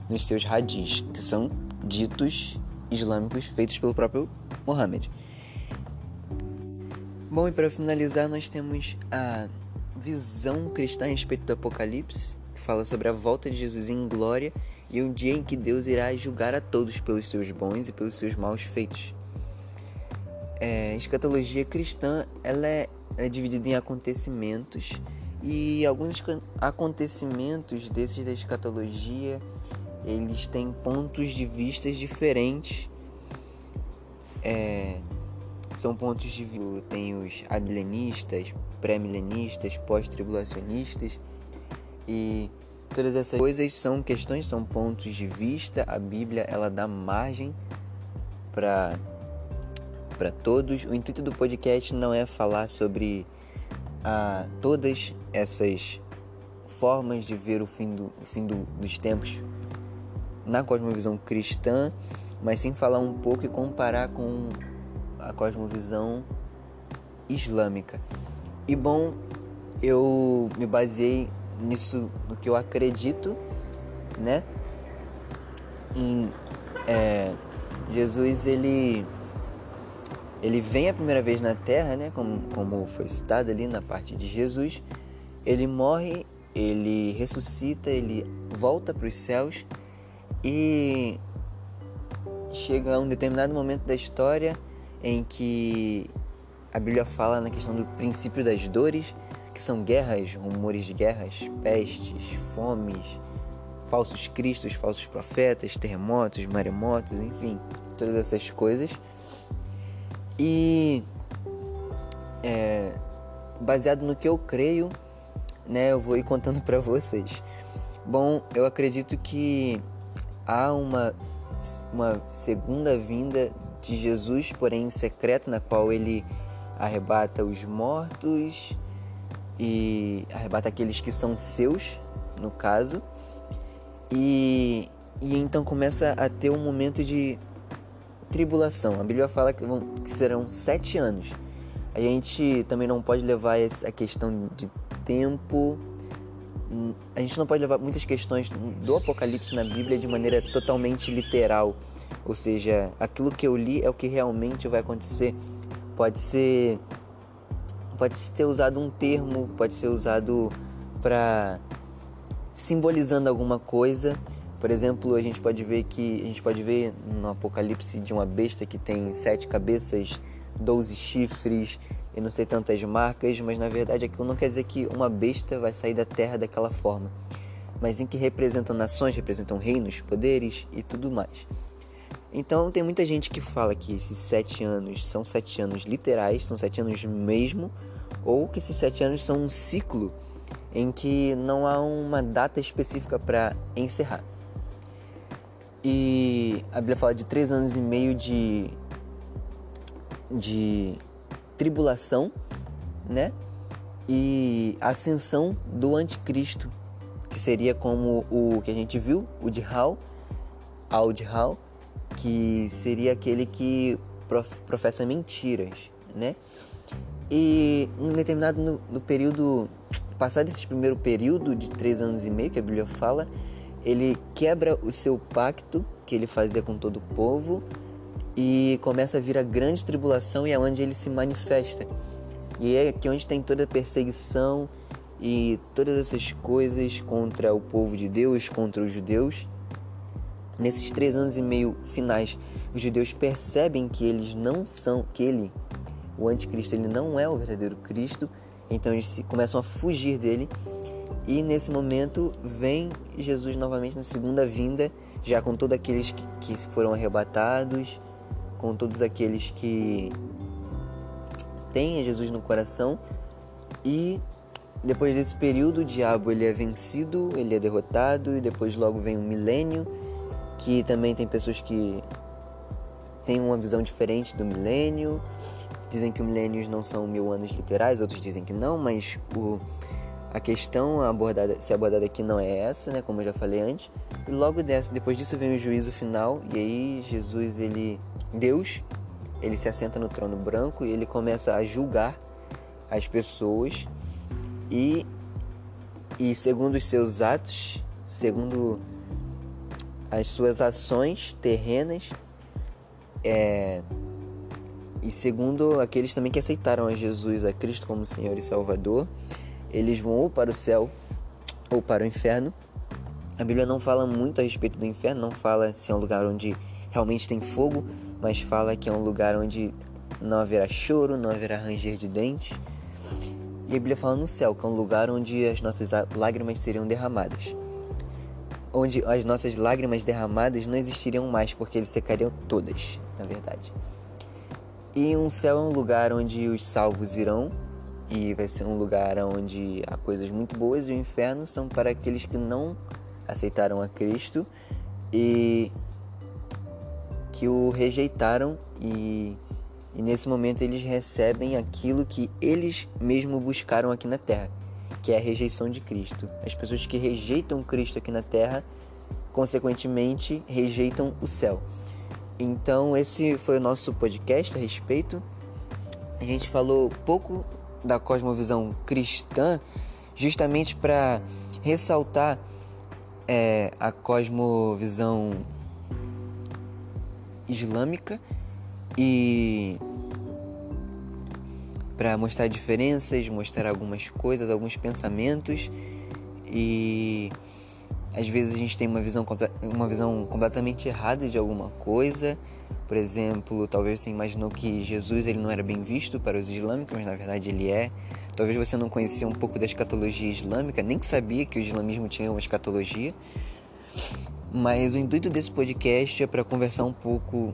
nos seus hadis, que são ditos islâmicos feitos pelo próprio Muhammad. Bom, e para finalizar, nós temos a visão cristã a respeito do Apocalipse, que fala sobre a volta de Jesus em glória e um dia em que Deus irá julgar a todos pelos seus bons e pelos seus maus feitos. É, escatologia cristã ela é, é dividida em acontecimentos e alguns acontecimentos desses da escatologia eles têm pontos de vista diferentes. É, são pontos de vista. Tem os amilenistas, pré-milenistas, pós-tribulacionistas e todas essas coisas são questões, são pontos de vista. A Bíblia ela dá margem para para todos. O intuito do podcast não é falar sobre ah, todas essas formas de ver o fim, do, o fim do, dos tempos na cosmovisão cristã, mas sim falar um pouco e comparar com a cosmovisão islâmica. E bom, eu me baseei nisso, no que eu acredito, né? Em é, Jesus, ele ele vem a primeira vez na Terra, né? Como, como foi citado ali na parte de Jesus. Ele morre, ele ressuscita, ele volta para os céus e chega a um determinado momento da história em que a Bíblia fala na questão do princípio das dores, que são guerras, rumores de guerras, pestes, fomes, falsos cristos, falsos profetas, terremotos, maremotos, enfim, todas essas coisas. E é, baseado no que eu creio, né, eu vou ir contando para vocês. Bom, eu acredito que há uma, uma segunda vinda de Jesus, porém em secreto, na qual ele arrebata os mortos e arrebata aqueles que são seus, no caso, e, e então começa a ter um momento de tribulação. A Bíblia fala que, vão, que serão sete anos. A gente também não pode levar a questão de tempo a gente não pode levar muitas questões do Apocalipse na Bíblia de maneira totalmente literal. Ou seja, aquilo que eu li é o que realmente vai acontecer. Pode ser pode ter usado um termo, pode ser usado para simbolizando alguma coisa. Por exemplo, a gente pode ver que a gente pode ver no Apocalipse de uma besta que tem sete cabeças, doze chifres, e não sei tantas marcas, mas na verdade aquilo não quer dizer que uma besta vai sair da terra daquela forma, mas em que representam nações, representam reinos, poderes e tudo mais. Então tem muita gente que fala que esses sete anos são sete anos literais, são sete anos mesmo, ou que esses sete anos são um ciclo em que não há uma data específica para encerrar. E a Bíblia fala de três anos e meio de, de tribulação, né? E ascensão do anticristo, que seria como o que a gente viu, o de Hal, Al que seria aquele que professa mentiras, né? E um determinado no, no período, passado esse primeiro período de três anos e meio que a Bíblia fala, ele quebra o seu pacto que ele fazia com todo o povo e começa a vir a grande tribulação e é onde ele se manifesta. E é aqui onde tem toda a perseguição e todas essas coisas contra o povo de Deus, contra os judeus. Nesses três anos e meio finais, os judeus percebem que eles não são, que ele, o anticristo, ele não é o verdadeiro Cristo, então eles se, começam a fugir dele. E nesse momento vem Jesus novamente na segunda vinda, já com todos aqueles que, foram arrebatados, com todos aqueles que têm Jesus no coração e depois desse período, o diabo ele é vencido, ele é derrotado e depois logo vem um milênio, que também tem pessoas que têm uma visão diferente do milênio. Dizem que os milênios não são mil anos literais, outros dizem que não, mas o, a questão abordada, se abordada aqui não é essa, né, como eu já falei antes. E logo dessa, depois disso vem o juízo final e aí Jesus, ele, Deus, ele se assenta no trono branco e ele começa a julgar as pessoas e, e segundo os seus atos, segundo as suas ações terrenas, é, e segundo aqueles também que aceitaram a Jesus, a Cristo como Senhor e Salvador, eles vão ou para o céu ou para o inferno. A Bíblia não fala muito a respeito do inferno, não fala se é um lugar onde realmente tem fogo, mas fala que é um lugar onde não haverá choro, não haverá ranger de dentes. E a Bíblia fala no céu, que é um lugar onde as nossas lágrimas seriam derramadas. Onde as nossas lágrimas derramadas não existiriam mais, porque eles secariam todas, na verdade. E um céu é um lugar onde os salvos irão, e vai ser um lugar onde há coisas muito boas, e o inferno são para aqueles que não aceitaram a Cristo e que o rejeitaram e e nesse momento eles recebem aquilo que eles mesmos buscaram aqui na terra, que é a rejeição de Cristo. As pessoas que rejeitam Cristo aqui na terra, consequentemente, rejeitam o céu. Então, esse foi o nosso podcast a respeito. A gente falou pouco da cosmovisão cristã, justamente para ressaltar é, a cosmovisão islâmica e para mostrar diferenças, mostrar algumas coisas, alguns pensamentos e às vezes a gente tem uma visão, uma visão completamente errada de alguma coisa. Por exemplo, talvez você imaginou que Jesus ele não era bem visto para os islâmicos, mas na verdade ele é. Talvez você não conhecia um pouco da escatologia islâmica, nem sabia que o islamismo tinha uma escatologia. Mas o intuito desse podcast é para conversar um pouco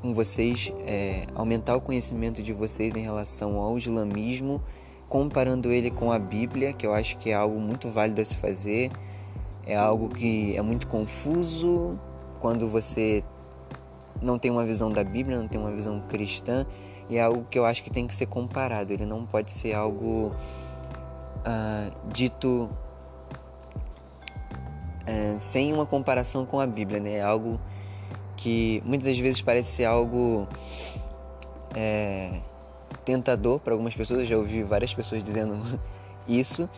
com vocês, é, aumentar o conhecimento de vocês em relação ao islamismo, comparando ele com a Bíblia, que eu acho que é algo muito válido a se fazer. É algo que é muito confuso quando você não tem uma visão da Bíblia, não tem uma visão cristã, e é algo que eu acho que tem que ser comparado. Ele não pode ser algo ah, dito ah, sem uma comparação com a Bíblia, né? É algo que muitas das vezes parece ser algo é, tentador para algumas pessoas. Eu já ouvi várias pessoas dizendo isso.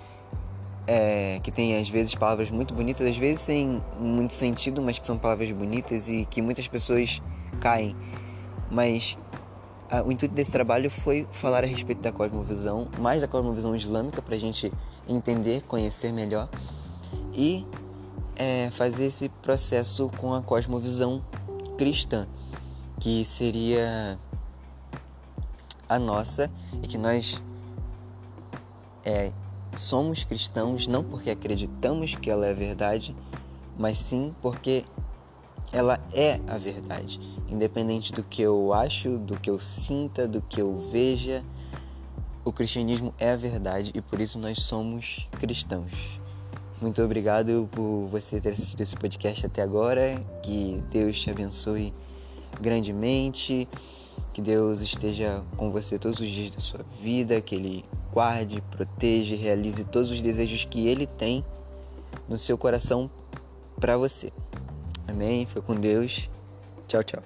É, que tem às vezes palavras muito bonitas, às vezes sem muito sentido, mas que são palavras bonitas e que muitas pessoas caem. Mas a, o intuito desse trabalho foi falar a respeito da cosmovisão, mais da cosmovisão islâmica, para a gente entender, conhecer melhor e é, fazer esse processo com a cosmovisão cristã, que seria a nossa e que nós é, somos cristãos não porque acreditamos que ela é verdade, mas sim porque ela é a verdade. Independente do que eu acho, do que eu sinta, do que eu veja, o cristianismo é a verdade e por isso nós somos cristãos. Muito obrigado por você ter assistido esse podcast até agora. Que Deus te abençoe grandemente. Que Deus esteja com você todos os dias da sua vida. Que Ele guarde, proteja e realize todos os desejos que Ele tem no seu coração para você. Amém? Fica com Deus. Tchau, tchau.